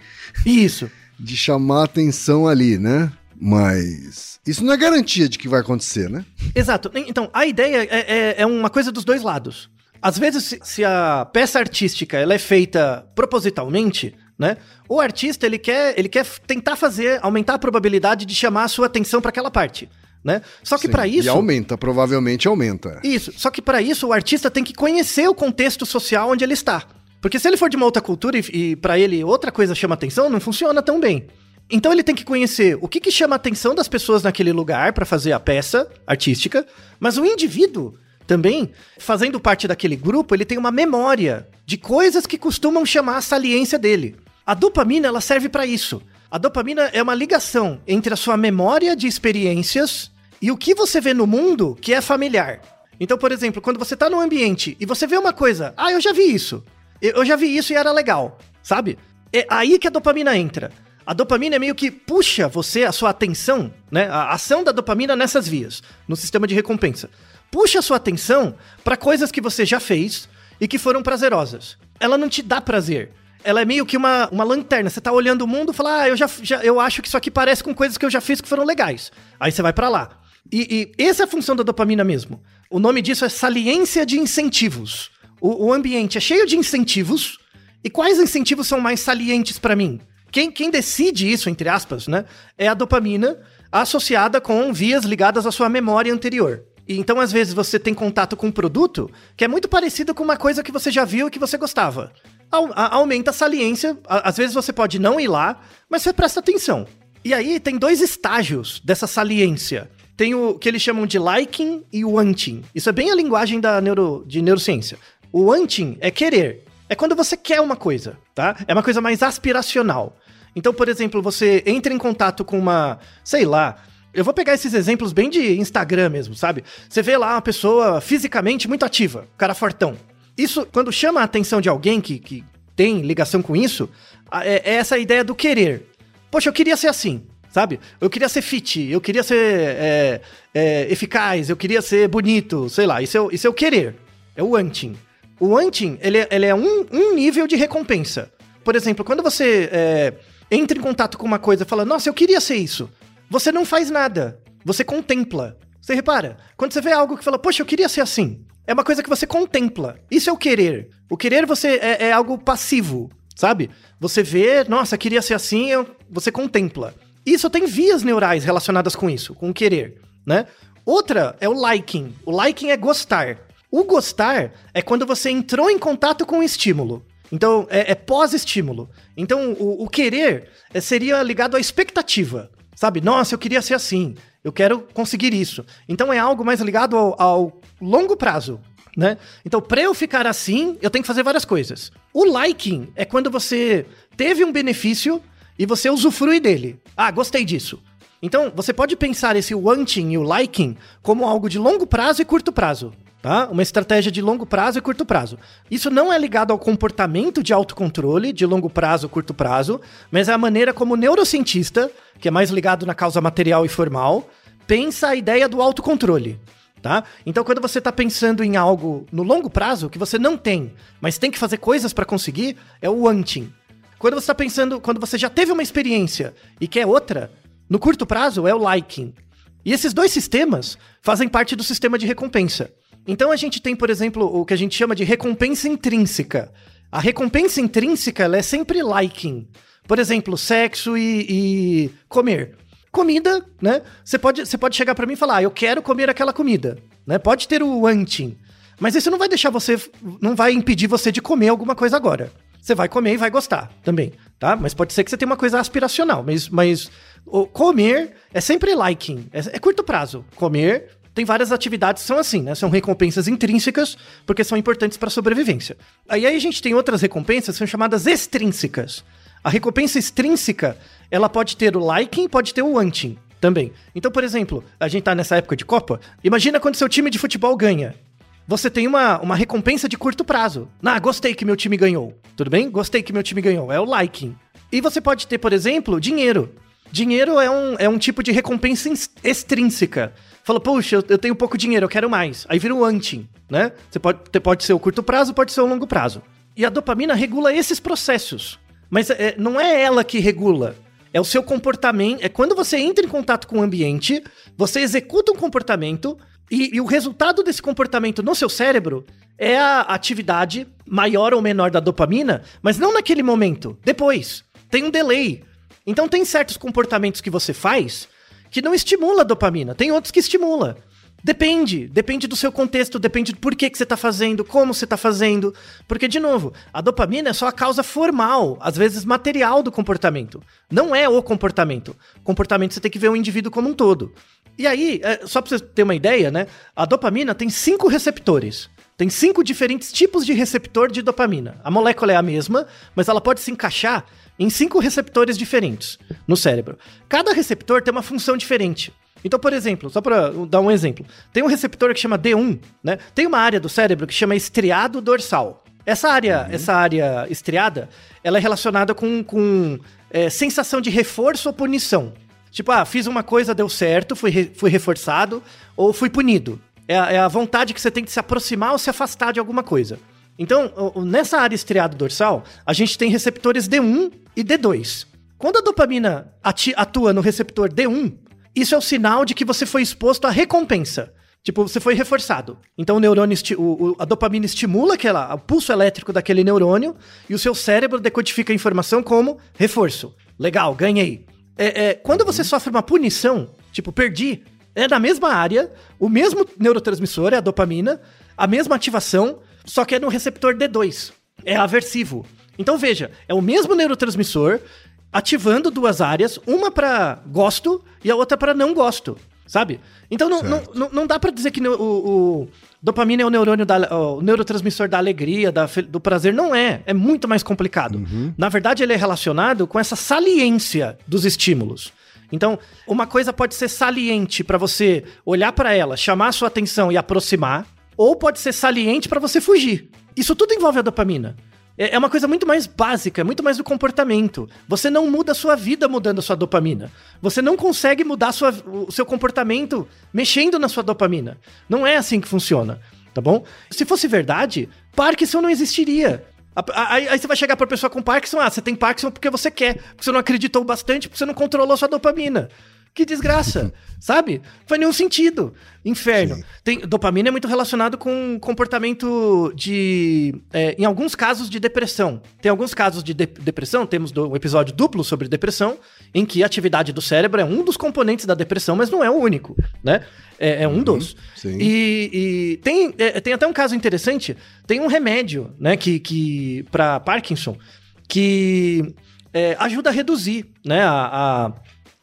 Isso. de chamar atenção ali, né? Mas isso não é garantia de que vai acontecer, né? Exato. Então, a ideia é, é- é uma coisa dos dois lados. Às vezes, se, a peça artística ela é feita propositalmente, né? O artista ele quer, ele quer tentar fazer, aumentar a probabilidade de chamar a sua atenção para aquela parte, né? Só que para isso E aumenta, provavelmente aumenta. isso. Só que para isso o artista tem que conhecer o contexto social onde ele está. Porque se ele for de uma outra cultura e, e para ele outra coisa chama atenção, não funciona tão bem. Então ele tem que conhecer o que, que chama a atenção das pessoas naquele lugar para fazer a peça artística, mas o indivíduo também, fazendo parte daquele grupo, ele tem uma memória de coisas que costumam chamar a saliência dele. A dopamina ela serve para isso. A dopamina é uma ligação entre a sua memória de experiências e o que você vê no mundo que é familiar. Então, por exemplo, quando você tá num ambiente e você vê uma coisa, ah, eu já vi isso. Eu eu já vi isso e era legal, sabe? É aí que a dopamina entra. A dopamina é meio que puxa você, a sua atenção, né? A ação da dopamina nessas vias, no sistema de recompensa. Puxa a sua atenção para coisas que você já fez e que foram prazerosas. Ela não te dá prazer. Ela é meio que uma, uma lanterna. Você tá olhando o mundo e fala, ah, eu já, já eu acho que isso aqui parece com coisas que eu já fiz que foram legais. Aí você vai pra lá. E, e essa é a função da dopamina mesmo. O nome disso é saliência de incentivos. O, o ambiente é cheio de incentivos. E quais incentivos são mais salientes pra mim? Quem, quem decide isso, entre aspas, né? É a dopamina associada com vias ligadas à sua memória anterior. E então, às vezes, você tem contato com um produto que é muito parecido com uma coisa que você já viu e que você gostava. A- aumenta a saliência. a- às vezes você pode não ir lá, mas você presta atenção. E aí tem dois estágios dessa saliência. Tem o que eles chamam de liking e wanting. Isso é bem a linguagem da neuro, de neurociência. O wanting é querer. É quando você quer uma coisa, tá? É uma coisa mais aspiracional. Então, por exemplo, você entra em contato com uma, sei lá, eu vou pegar esses exemplos bem de Instagram mesmo, sabe? Você vê lá uma pessoa fisicamente muito ativa, cara fortão. Isso, quando chama a atenção de alguém que, que tem ligação com isso, é, é essa ideia do querer. Poxa, eu queria ser assim, sabe? Eu queria ser fit, eu queria ser é, é, eficaz, eu queria ser bonito, sei lá. Isso é, isso é o querer, é o wanting. O wanting, ele, é- ele é um, um nível de recompensa. Por exemplo, quando você é, entra em contato com uma coisa fala, nossa, eu queria ser isso. Você não faz nada. Você contempla. Você repara? Quando você vê algo que fala, poxa, eu queria ser assim. É uma coisa que você contempla. Isso é o querer. O querer você é, é algo passivo, sabe? Você vê, nossa, queria ser assim, eu- você contempla. Isso tem vias neurais relacionadas com isso, com o querer, né? Outra é o liking. O liking é gostar. O gostar é quando você entrou em contato com o estímulo. Então, é, é pós-estímulo. Então, o, o querer é, seria ligado à expectativa. Sabe? Nossa, eu queria ser assim. Eu quero conseguir isso. Então, é algo mais ligado ao, ao longo prazo. Né? Então, para eu ficar assim, eu tenho que fazer várias coisas. O liking é quando você teve um benefício e você usufrui dele. Ah, gostei disso. Então, você pode pensar esse wanting e o liking como algo de longo prazo e curto prazo. Tá? Uma estratégia de longo prazo e curto prazo. Isso não é ligado ao comportamento de autocontrole de longo prazo, curto prazo, mas é a maneira como o neurocientista, que é mais ligado na causa material e formal, pensa a ideia do autocontrole. tá? Então, quando você está pensando em algo no longo prazo que você não tem, mas tem que fazer coisas para conseguir, é o wanting. Quando você está pensando, quando você já teve uma experiência e quer outra, no curto prazo é o liking. E esses dois sistemas fazem parte do sistema de recompensa. Então a gente tem, por exemplo, o que a gente chama de recompensa intrínseca. A recompensa intrínseca é sempre liking. Por exemplo, sexo e, e comer. Comida, né? Você pode, você pode chegar para mim e falar, ah, eu quero comer aquela comida. Né? Pode ter o wanting. Mas isso não vai deixar você. Não vai impedir você de comer alguma coisa agora. Você vai comer e vai gostar também, tá? Mas pode ser que você tenha uma coisa aspiracional. Mas, mas comer é sempre liking. É, é curto prazo. Comer, tem várias atividades que são assim, né? São recompensas intrínsecas, porque são importantes para a sobrevivência. Aí, aí a gente tem outras recompensas que são chamadas extrínsecas. A recompensa extrínseca, ela pode ter o liking, pode ter o wanting também. Então, por exemplo, a gente tá nessa época de Copa, imagina quando seu time de futebol ganha. Você tem uma, uma recompensa de curto prazo. Ah, gostei que meu time ganhou. Tudo bem? Gostei que meu time ganhou. É o liking. E você pode ter, por exemplo, dinheiro. Dinheiro é um, é um tipo de recompensa extrínseca. Fala, puxa, eu, tenho pouco dinheiro, eu quero mais. Aí vira o anti, né? Você pode, pode ser o curto prazo, pode ser o longo prazo. E a dopamina regula esses processos. Mas é, não é ela que regula. É o seu comportamento. É quando você entra em contato com o ambiente, você executa um comportamento e, e, o resultado desse comportamento no seu cérebro é a atividade maior ou menor da dopamina, mas não naquele momento. Depois. Tem um delay. Então tem certos comportamentos que você faz que não estimula a dopamina, tem outros que estimula. Depende, depende do seu contexto, depende do porquê que você está fazendo, como você está fazendo. Porque, de novo, a dopamina é só a causa formal, às vezes material do comportamento. Não é o comportamento. Comportamento você tem que ver o indivíduo como um todo. E aí, é, só para você ter uma ideia, né? A dopamina tem cinco receptores. Tem cinco diferentes tipos de receptor de dopamina. A molécula é a mesma, mas ela pode se encaixar em cinco receptores diferentes no cérebro. Cada receptor tem uma função diferente. Então, por exemplo, só para dar um exemplo, tem um receptor que chama D1, né? Tem uma área do cérebro que chama estriado dorsal. Essa área, uhum. essa área estriada, ela é relacionada com, com é, sensação de reforço ou punição. Tipo, ah, fiz uma coisa, deu certo, fui, re, fui reforçado ou fui punido. É a, é a vontade que você tem de se aproximar ou se afastar de alguma coisa. Então, nessa área estriado dorsal, a gente tem receptores D1 e D2. Quando a dopamina atua no receptor D1, isso é o sinal de que você foi exposto à recompensa. Tipo, você foi reforçado. Então o neurônio, o, o, a dopamina estimula aquela, o pulso elétrico daquele neurônio e o seu cérebro decodifica a informação como reforço. Legal, ganhei. É, é, quando você sofre uma punição, tipo, perdi, é na mesma área, o mesmo neurotransmissor, é a dopamina, a mesma ativação, só que é no receptor D2. É aversivo. Então veja, é o mesmo neurotransmissor ativando duas áreas, uma para gosto e a outra para não gosto, sabe? Então não, não, não, não, dá para dizer que o, o, dopamina é o neurônio da, o neurotransmissor da alegria, da, do prazer. Não é. É muito mais complicado. Uhum. Na verdade, ele é relacionado com essa saliência dos estímulos. Então, uma coisa pode ser saliente para você olhar para ela, chamar a sua atenção e aproximar, ou pode ser saliente para você fugir. Isso tudo envolve a dopamina. É, é uma coisa muito mais básica, muito mais do comportamento. Você não muda a sua vida mudando a sua dopamina. Você não consegue mudar sua, o seu comportamento mexendo na sua dopamina. Não é assim que funciona, tá bom? Se fosse verdade, Parkinson não existiria. Aí, aí, você vai chegar pra pessoa com Parkinson, ah, você tem Parkinson porque você quer, porque você não acreditou bastante, porque você não controlou sua dopamina. Que desgraça, sabe? Faz nenhum sentido. Inferno. Tem, dopamina é muito relacionado com comportamento de. É, em alguns casos de depressão. Tem alguns casos de, de depressão, temos do, um episódio duplo sobre depressão, em que a atividade do cérebro é um dos componentes da depressão, mas não é o único, né? É, é um uhum, dos. Sim. E, e tem, é, tem até um caso interessante: tem um remédio, né, que, que para Parkinson, que é, ajuda a reduzir, né, a, a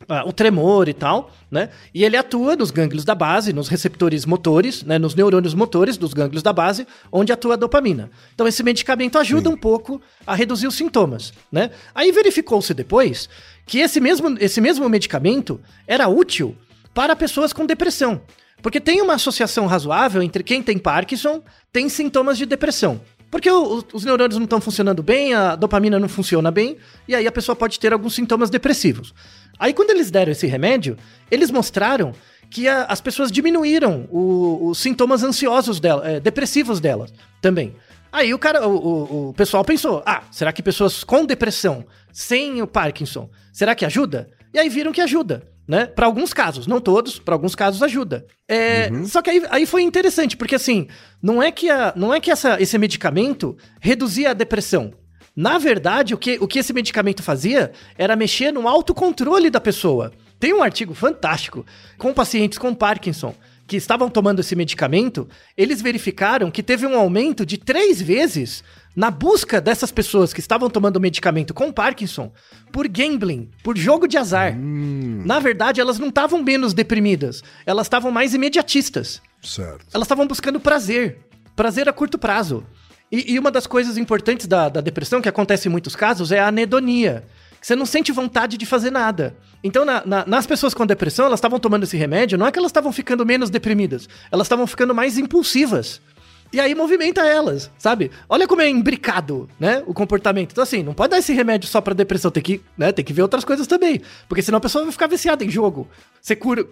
Uh, o tremor e tal, né? E ele atua nos gânglios da base, nos receptores motores, né? Nos neurônios motores dos gânglios da base, onde atua a dopamina. Então esse medicamento ajuda Sim. um pouco a reduzir os sintomas, né? Aí verificou-se depois que esse mesmo, esse mesmo medicamento era útil para pessoas com depressão. Porque tem uma associação razoável entre quem tem Parkinson tem sintomas de depressão. Porque o, os neurônios não estão funcionando bem, a dopamina não funciona bem, e aí a pessoa pode ter alguns sintomas depressivos. Aí, quando eles deram esse remédio, eles mostraram que a- as pessoas diminuíram o- os sintomas ansiosos dela, é, depressivos delas também. Aí o cara, o, o- o pessoal pensou: ah, será que pessoas com depressão, sem o Parkinson, será que ajuda? E aí viram que ajuda. Né? Para alguns casos, não todos, para alguns casos ajuda. É, Só que aí, aí foi interessante, porque assim, não é que, a, não é que essa, esse medicamento reduzia a depressão. Na verdade, o que, o que esse medicamento fazia era mexer no autocontrole da pessoa. Tem um artigo fantástico com pacientes com Parkinson que estavam tomando esse medicamento, eles verificaram que teve um aumento de três vezes na busca dessas pessoas que estavam tomando o medicamento com Parkinson por gambling, por jogo de azar. Na verdade, elas não estavam menos deprimidas, elas estavam mais imediatistas. Certo. Elas estavam buscando prazer. Prazer a curto prazo. E, e uma das coisas importantes da, da depressão, que acontece em muitos casos, é a anedonia. Você não sente vontade de fazer nada. Então, na- na- nas pessoas com depressão, elas estavam tomando esse remédio, não é que elas estavam ficando menos deprimidas, elas estavam ficando mais impulsivas. E aí movimenta elas, sabe? Olha como é imbricado, né, o comportamento. Então assim, não pode dar esse remédio só pra depressão, tem que, né, tem que ver outras coisas também, porque senão a pessoa vai ficar viciada em jogo. Você cura,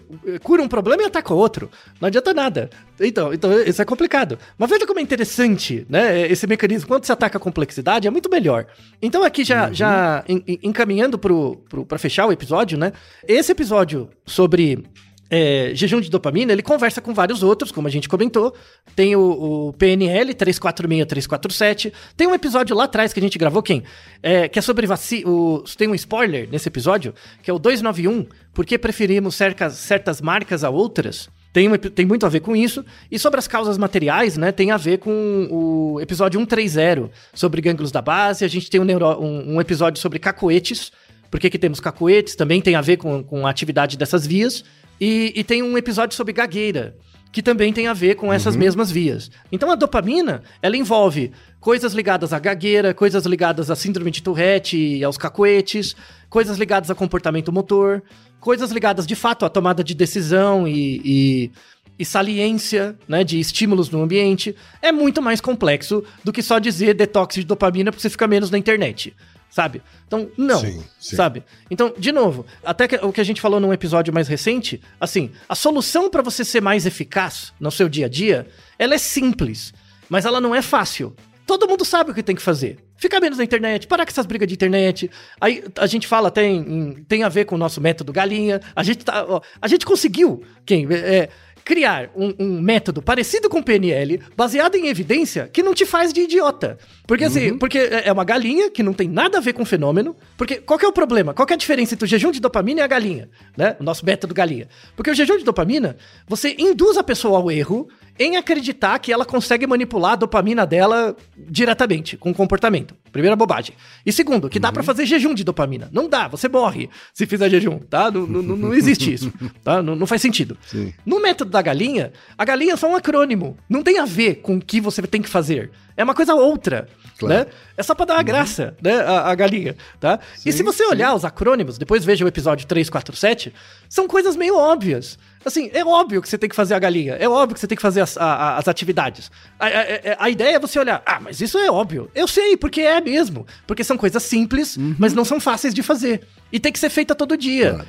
cura um problema e ataca outro. Não adianta nada. Então, então isso é complicado. Mas veja como é interessante, né, esse mecanismo. Quando você ataca a complexidade, é muito melhor. Então aqui já, já en- en- encaminhando pro, pro, pra fechar o episódio, né, esse episódio sobre é, jejum de dopamina, ele conversa com vários outros, como a gente comentou. Tem o, o PNL 346-347. Tem um episódio lá atrás que a gente gravou, quem? É, que é sobre vacina. Tem um spoiler nesse episódio, que é o 291, por que preferimos cercas, certas marcas a outras. Tem, um tem muito a ver com isso. E sobre as causas materiais, né? Tem a ver com o episódio 130, sobre gânglios da base. A gente tem um, neuro- um- um episódio sobre cacoetes. Por que, que temos cacoetes? Também tem a ver com, com a atividade dessas vias. E, e tem um episódio sobre gagueira, que também tem a ver com essas mesmas vias. Então a dopamina, ela envolve coisas ligadas à gagueira, coisas ligadas à síndrome de Tourette e aos cacoetes, coisas ligadas a comportamento motor, coisas ligadas de fato à tomada de decisão e, e, e saliência né, de estímulos no ambiente. É muito mais complexo do que só dizer detox de dopamina para você ficar menos na internet. Sabe? Então, não. Sim, sim. Sabe? Então, de novo, até que- o que a gente falou num episódio mais recente, assim, a solução para você ser mais eficaz no seu dia a dia, ela é simples, mas ela não é fácil. Todo mundo sabe o que tem que fazer. Ficar menos na internet, parar com essas brigas de internet. Aí a gente fala até em, em- tem a ver com o nosso método galinha. A gente tá, ó, a gente conseguiu, quem é, criar um, um método parecido com o PNL, baseado em evidência, que não te faz de idiota. Porque assim, porque é é uma galinha que não tem nada a ver com o fenômeno. Porque qual é o problema? Qual é a diferença entre o jejum de dopamina e a galinha? Né? O nosso método galinha. Porque o jejum de dopamina, você induz a pessoa ao erro em acreditar que ela consegue manipular a dopamina dela diretamente, com o comportamento. Primeira bobagem. E segundo, que dá pra fazer jejum de dopamina. Não dá, você morre se fizer jejum, tá? Não, não, não- não existe isso, tá? Não, não faz sentido. Sim. No método da galinha, a galinha é só um acrônimo. Não tem a ver com o que você tem que fazer. É uma coisa outra, Claro. né? É só pra dar a graça, né? A, a galinha, tá? e se você olhar os acrônimos, depois veja o episódio 347, são coisas meio óbvias. Assim, é óbvio que você tem que fazer a galinha. É óbvio que você tem que fazer as, a- as atividades. A, a- a- a ideia é você olhar, ah, mas isso é óbvio. Eu sei, porque é mesmo. Porque são coisas simples, mas não são fáceis de fazer. E tem que ser feita todo dia. Claro.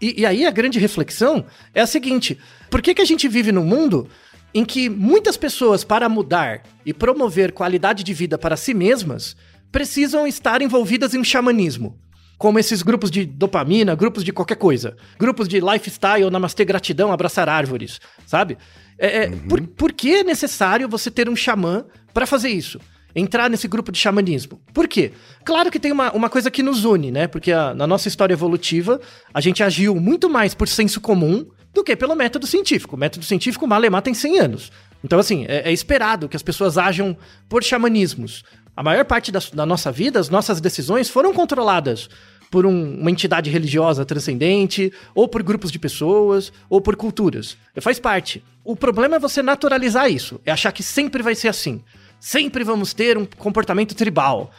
E, e aí a grande reflexão é a seguinte: por que, que a gente vive num mundo em que muitas pessoas, para mudar e promover qualidade de vida para si mesmas, precisam estar envolvidas em um xamanismo? Como esses grupos de dopamina, grupos de qualquer coisa. Grupos de lifestyle, namastê, gratidão, abraçar árvores, sabe? É, é, por, por que é necessário você ter um xamã para fazer isso? entrar nesse grupo de xamanismo. Por quê? Claro que tem uma, uma coisa que nos une, né? Porque a- na nossa história evolutiva, a gente agiu muito mais por senso comum do que pelo método científico. O método científico, Malemar, tem 100 anos. Então, assim, é, é esperado que as pessoas ajam por xamanismos. A maior parte da, da nossa vida, as nossas decisões foram controladas por um- uma entidade religiosa transcendente, ou por grupos de pessoas, ou por culturas. Faz parte. O problema é você naturalizar isso, é achar que sempre vai ser assim. Sempre vamos ter um comportamento tribal.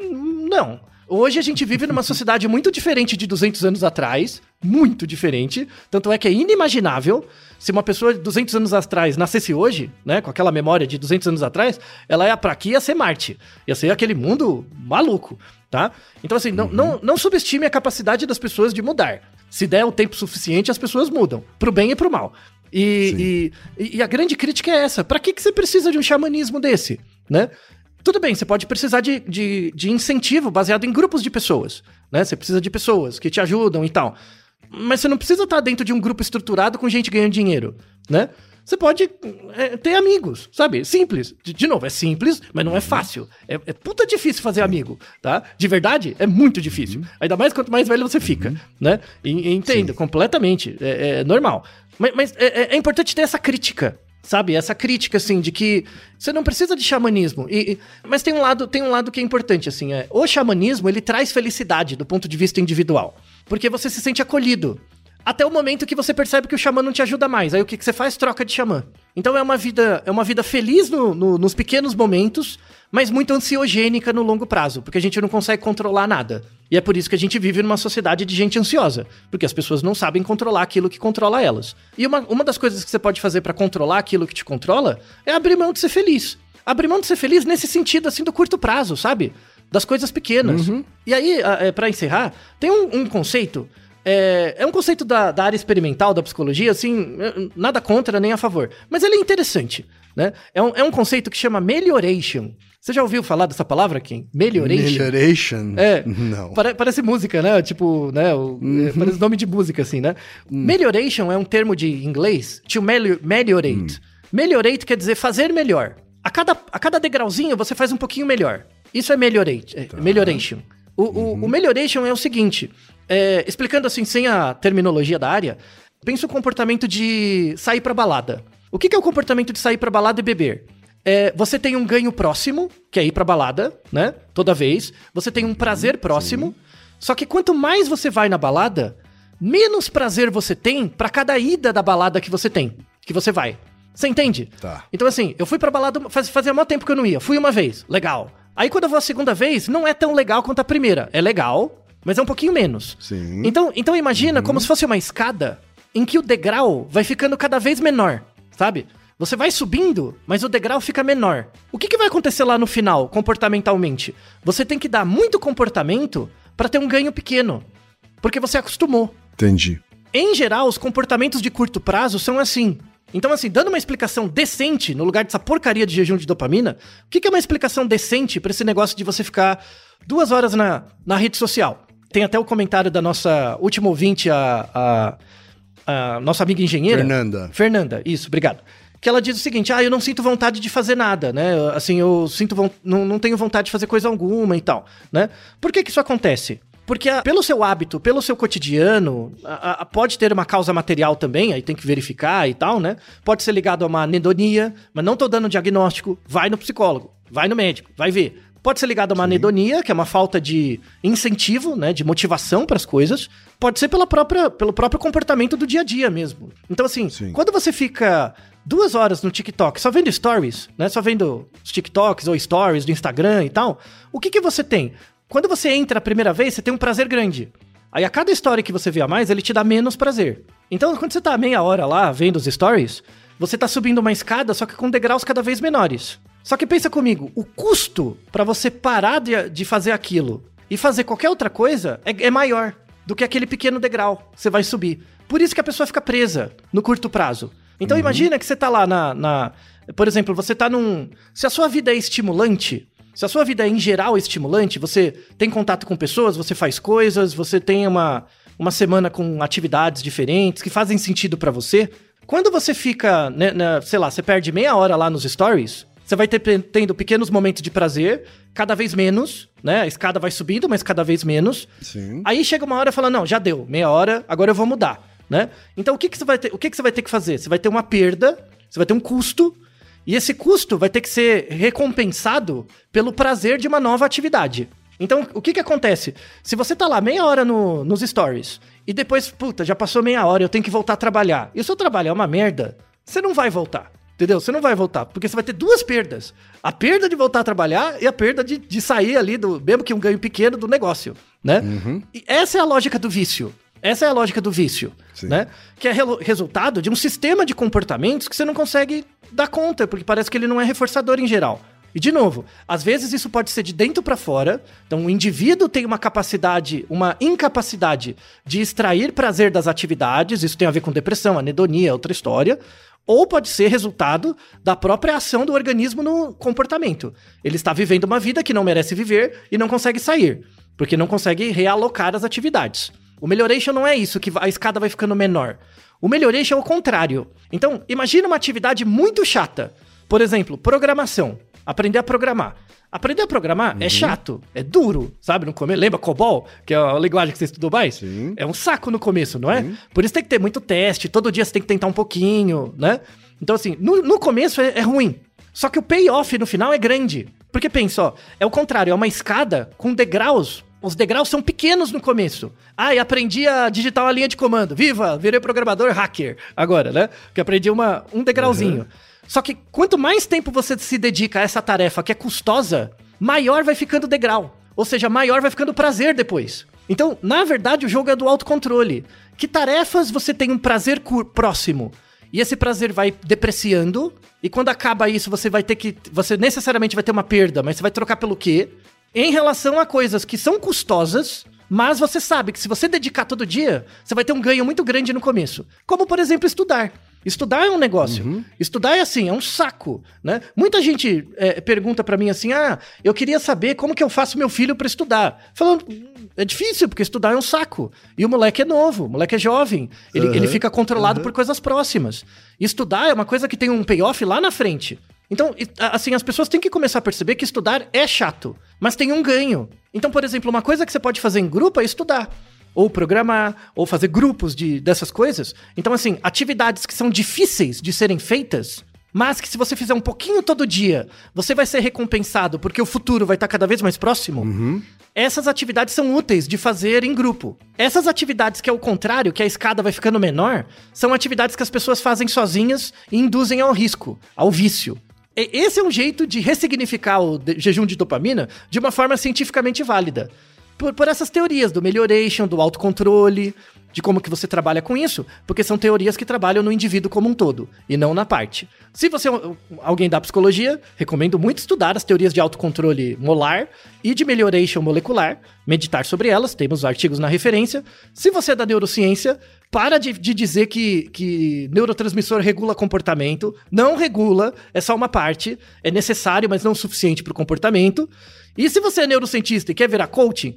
Hum, Não. Hoje a gente vive numa sociedade muito diferente de 200 anos atrás, muito diferente. Tanto é que é inimaginável se uma pessoa de 200 anos atrás nascesse hoje, né, com aquela memória de 200 anos atrás, ela ia pra aqui ia ser Marte. Ia ser aquele mundo maluco, tá? Então assim, não, não, não subestime a capacidade das pessoas de mudar. Se der o tempo suficiente, as pessoas mudam, pro bem e pro mal. E, e, e a grande crítica é essa: para que, que você precisa de um xamanismo desse, né? Tudo bem, você pode precisar de, de, de incentivo baseado em grupos de pessoas, né? Você precisa de pessoas que te ajudam e tal. Mas você não precisa estar dentro de um grupo estruturado com gente ganhando dinheiro, né? Você pode é, ter amigos, sabe? Simples. De, de, novo, é simples, mas não é fácil. É, é, puta difícil fazer amigo, tá? De verdade, é muito difícil. Uhum. Ainda mais quanto mais velho você fica, uhum. né? E, e entendo, Sim. completamente. É, é, normal. Mas, mas é, é, importante ter essa crítica, sabe? Essa crítica, assim, de que você não precisa de xamanismo. E, mas tem um, lado, tem um lado que é importante, assim. É, o xamanismo, ele traz felicidade do ponto de vista individual. Porque você se sente acolhido. Até o momento que você percebe que o xamã não te ajuda mais. Aí o que, que você faz? Troca de xamã. Então é uma vida, é uma vida feliz no, no, nos pequenos momentos, mas muito ansiogênica no longo prazo, porque a gente não consegue controlar nada. E é por isso que a gente vive numa sociedade de gente ansiosa, porque as pessoas não sabem controlar aquilo que controla elas. E uma, uma das coisas que você pode fazer para controlar aquilo que te controla é abrir mão de ser feliz. Abrir mão de ser feliz nesse sentido, assim, do curto prazo, sabe? Das coisas pequenas. Uhum. E aí, é, para encerrar, tem um, um conceito é, é um conceito da, da, área experimental da psicologia, assim, nada contra nem a favor. Mas ele é interessante, né? É um, é um conceito que chama melioration. Você já ouviu falar dessa palavra, Kim? Melioration? Melioration? É. Não. Pare, parece música, né? Tipo, né? O, uhum. é, parece nome de música, assim, né? Uhum. Melioration é um termo de inglês, to melior, meliorate. Uhum. Meliorate quer dizer fazer melhor. A cada, a cada degrauzinho você faz um pouquinho melhor. Isso é melhorate, é, tá. melioration. O, o, o melioration é o seguinte: é, explicando assim, sem a terminologia da área, pensa o comportamento de sair pra balada. O que, que é o comportamento de sair pra balada e beber? É, você tem um ganho próximo, que é ir pra balada, né? Toda vez. Você tem um prazer próximo. Só que quanto mais você vai na balada, menos prazer você tem para cada ida da balada que você tem, que você vai. Você entende? Tá. Então, assim, eu fui pra balada, faz, fazia maior tempo que eu não ia. Fui uma vez, legal. Aí quando eu vou a segunda vez, não é tão legal quanto a primeira. É legal, mas é um pouquinho menos. Sim. Então, então imagina uhum. como se fosse uma escada em que o degrau vai ficando cada vez menor, sabe? Você vai subindo, mas o degrau fica menor. O que, que vai acontecer lá no final, comportamentalmente? Você tem que dar muito comportamento para ter um ganho pequeno, porque você acostumou. Entendi. Em geral, os comportamentos de curto prazo são assim. Então, assim, dando uma explicação decente no lugar dessa porcaria de jejum de dopamina, o que, que é uma explicação decente para esse negócio de você ficar duas horas na, na rede social? Tem até o comentário da nossa última ouvinte, a, a, a nossa amiga engenheira. Fernanda. Fernanda, isso, obrigado. Que ela diz o seguinte: ah, eu não sinto vontade de fazer nada, né? Assim, eu sinto não, não tenho vontade de fazer coisa alguma e tal, né? Por que que isso acontece? Porque a, pelo seu hábito, pelo seu cotidiano, a, a, pode ter uma causa material também, aí tem que verificar e tal, né? Pode ser ligado a uma anedonia, mas não tô dando diagnóstico, vai no psicólogo, vai no médico, vai ver. Pode ser ligado a uma Sim. anedonia, que é uma falta de incentivo, né, de motivação para as coisas. Pode ser pela própria, pelo próprio comportamento do dia a dia mesmo. Então, assim, Sim. quando você fica duas horas no TikTok só vendo stories, né, só vendo os TikToks ou stories do Instagram e tal, o que, que você tem? Quando você entra a primeira vez, você tem um prazer grande. Aí a cada história que você vê a mais, ele te dá menos prazer. Então, quando você tá meia hora lá vendo os stories, você tá subindo uma escada, só que com degraus cada vez menores. Só que pensa comigo, o custo para você parar de, de fazer aquilo e fazer qualquer outra coisa é, é maior do que aquele pequeno degrau que você vai subir. Por isso que a pessoa fica presa no curto prazo. Então uhum. imagina que você tá lá na, na. Por exemplo, você tá num. Se a sua vida é estimulante, se a sua vida é em geral estimulante, você tem contato com pessoas, você faz coisas, você tem uma, uma semana com atividades diferentes que fazem sentido para você. Quando você fica, né, né, sei lá, você perde meia hora lá nos stories, você vai ter, tendo pequenos momentos de prazer, cada vez menos, né? A escada vai subindo, mas cada vez menos. Sim. Aí chega uma hora e fala: não, já deu, meia hora, agora eu vou mudar. Né? Então o que, que você vai ter? O que, que você vai ter que fazer? Você vai ter uma perda, você vai ter um custo, e esse custo vai ter que ser recompensado pelo prazer de uma nova atividade. Então, o que que acontece? Se você tá lá meia hora no, nos stories e depois, puta, já passou meia hora, eu tenho que voltar a trabalhar. E o seu trabalho é uma merda, você não vai voltar. Entendeu? Você não vai voltar, porque você vai ter duas perdas. A perda de voltar a trabalhar e a perda de, de sair ali do, mesmo que um ganho pequeno do negócio, né? Uhum. E essa é a lógica do vício. Essa é a lógica do vício, Sim. né? Que é re resultado de um sistema de comportamentos que você não consegue dar conta, porque parece que ele não é reforçador em geral. E de novo, às vezes isso pode ser de dentro para fora. Então o indivíduo tem uma capacidade, uma incapacidade de extrair prazer das atividades, isso tem a ver com depressão, anedonia, outra história. Ou pode ser resultado da própria ação do organismo no comportamento. Ele está vivendo uma vida que não merece viver e não consegue sair, porque não consegue realocar as atividades. O melhoration não é isso, que a escada vai ficando menor. O melhoration é o contrário. Então, imagina uma atividade muito chata. Por exemplo, programação. Aprender a programar. Aprender a programar é chato, é duro, sabe? No começo, lembra COBOL, que é a linguagem que você estudou mais? Sim. É um saco no começo, não é? Por isso tem que ter muito teste, todo dia você tem que tentar um pouquinho, né? Então, assim, no, no começo é, é ruim. Só que o payoff no final é grande. Porque pensa, ó, é o contrário, é uma escada com degraus. Os degraus são pequenos no começo. Ah, e aprendi a digitar uma linha de comando. Viva! Virei programador hacker agora, né? Que aprendi uma, um degrauzinho. Só que quanto mais tempo você se dedica a essa tarefa que é custosa, maior vai ficando o degrau. Ou seja, maior vai ficando o prazer depois. Então, na verdade, o jogo é do autocontrole. Que tarefas você tem um prazer próximo? E esse prazer vai depreciando, e quando acaba isso, você vai ter que. Você necessariamente vai ter uma perda, mas você vai trocar pelo quê? Em relação a coisas que são custosas, mas você sabe que se você dedicar todo dia, você vai ter um ganho muito grande no começo. Como, por exemplo, estudar. Estudar é um negócio. Estudar é assim, é um saco, né? Muita gente é, pergunta pra mim assim: "Ah, eu queria saber como que eu faço meu filho pra estudar". Falando, "Hum, é difícil porque estudar é um saco. E o moleque é novo, o moleque é jovem, ele, Aham, ele fica controlado aham. por coisas próximas. Estudar é uma coisa que tem um payoff lá na frente. Então, assim, as pessoas têm que começar a perceber que estudar é chato, mas tem um ganho. Então, por exemplo, uma coisa que você pode fazer em grupo é estudar. Ou programar, ou fazer grupos de, dessas coisas. Então, assim, atividades que são difíceis de serem feitas, mas que se você fizer um pouquinho todo dia, você vai ser recompensado porque o futuro vai estar cada vez mais próximo. Essas atividades são úteis de fazer em grupo. Essas atividades que é o contrário, que a escada vai ficando menor, são atividades que as pessoas fazem sozinhas e induzem ao risco, ao vício. Esse é um jeito de ressignificar o jejum de dopamina de uma forma cientificamente válida. Por, por essas teorias do melhoration, do autocontrole, de como que você trabalha com isso, porque são teorias que trabalham no indivíduo como um todo, e não na parte. Se você é alguém da psicologia, recomendo muito estudar as teorias de autocontrole molar e de melhoration molecular, meditar sobre elas, temos artigos na referência. Se você é da neurociência, para de, de dizer que, que neurotransmissor regula comportamento. Não regula, é só uma parte. É necessário, mas não o suficiente para o comportamento. E se você é neurocientista e quer virar coaching,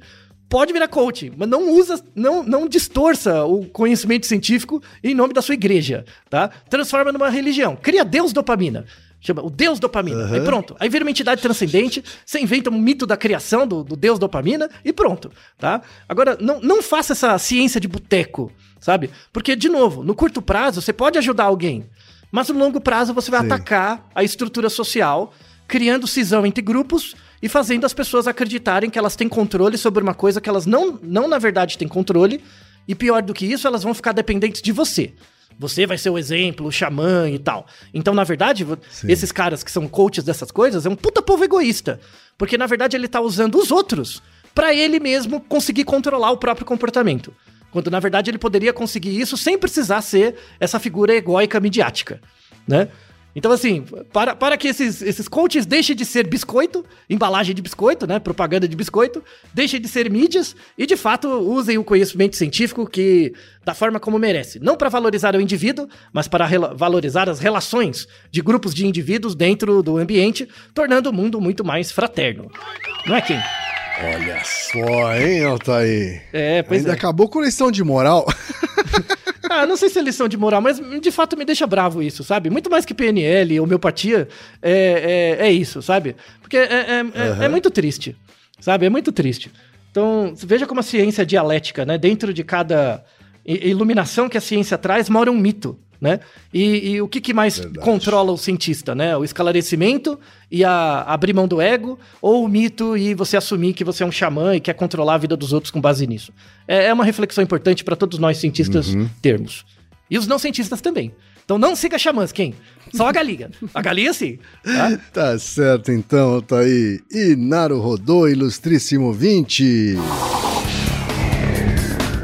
pode virar coaching, mas não usa, não, não distorça o conhecimento científico em nome da sua igreja, tá? Transforma numa religião. Cria Deus dopamina. Chama o Deus dopamina. Aí pronto. Aí vira uma entidade transcendente, você inventa um mito da criação do, do Deus dopamina e pronto, tá? Agora, não, não faça essa ciência de boteco, sabe? Porque, de novo, no curto prazo você pode ajudar alguém, mas no longo prazo você vai Sim. atacar a estrutura social, criando cisão entre grupos e fazendo as pessoas acreditarem que elas têm controle sobre uma coisa que elas não, não na verdade têm controle. E pior do que isso, elas vão ficar dependentes de você. Você vai ser o exemplo, o xamã e tal. Então, na verdade, Sim. esses caras que são coaches dessas coisas é um puta povo egoísta. Porque, na verdade, ele tá usando os outros pra ele mesmo conseguir controlar o próprio comportamento. Quando, na verdade, ele poderia conseguir isso sem precisar ser essa figura egóica midiática, né? Então, assim, para, para que esses, esses coaches deixem de ser biscoito, embalagem de biscoito, né? Propaganda de biscoito, deixem de ser mídias e, de fato, usem o conhecimento científico que da forma como merece. Não para valorizar o indivíduo, mas para valorizar as relações de grupos de indivíduos dentro do ambiente, tornando o mundo muito mais fraterno. Não é, Kim? Olha só, hein, Altair? É, pois Ainda é. acabou com lição de moral. Ah, não sei se é lição de moral, mas de fato me deixa bravo isso, sabe? Muito mais que PNL, homeopatia, é, é, é isso, sabe? Porque é, é, é- é muito triste, sabe? É muito triste. Então, veja como a ciência é dialética, né? Dentro de cada iluminação que a ciência traz, mora um mito, né? E, e o que, que mais Verdade. controla o cientista, né? O esclarecimento e a abrir mão do ego, ou o mito e você assumir que você é um xamã e quer controlar a vida dos outros com base nisso. É, é uma reflexão importante para todos nós cientistas termos. E os não cientistas também. Então não siga xamãs, quem? Só a galinha. A galinha sim. Tá? Tá certo então, Altair. E Naru Rodô, ilustríssimo 20.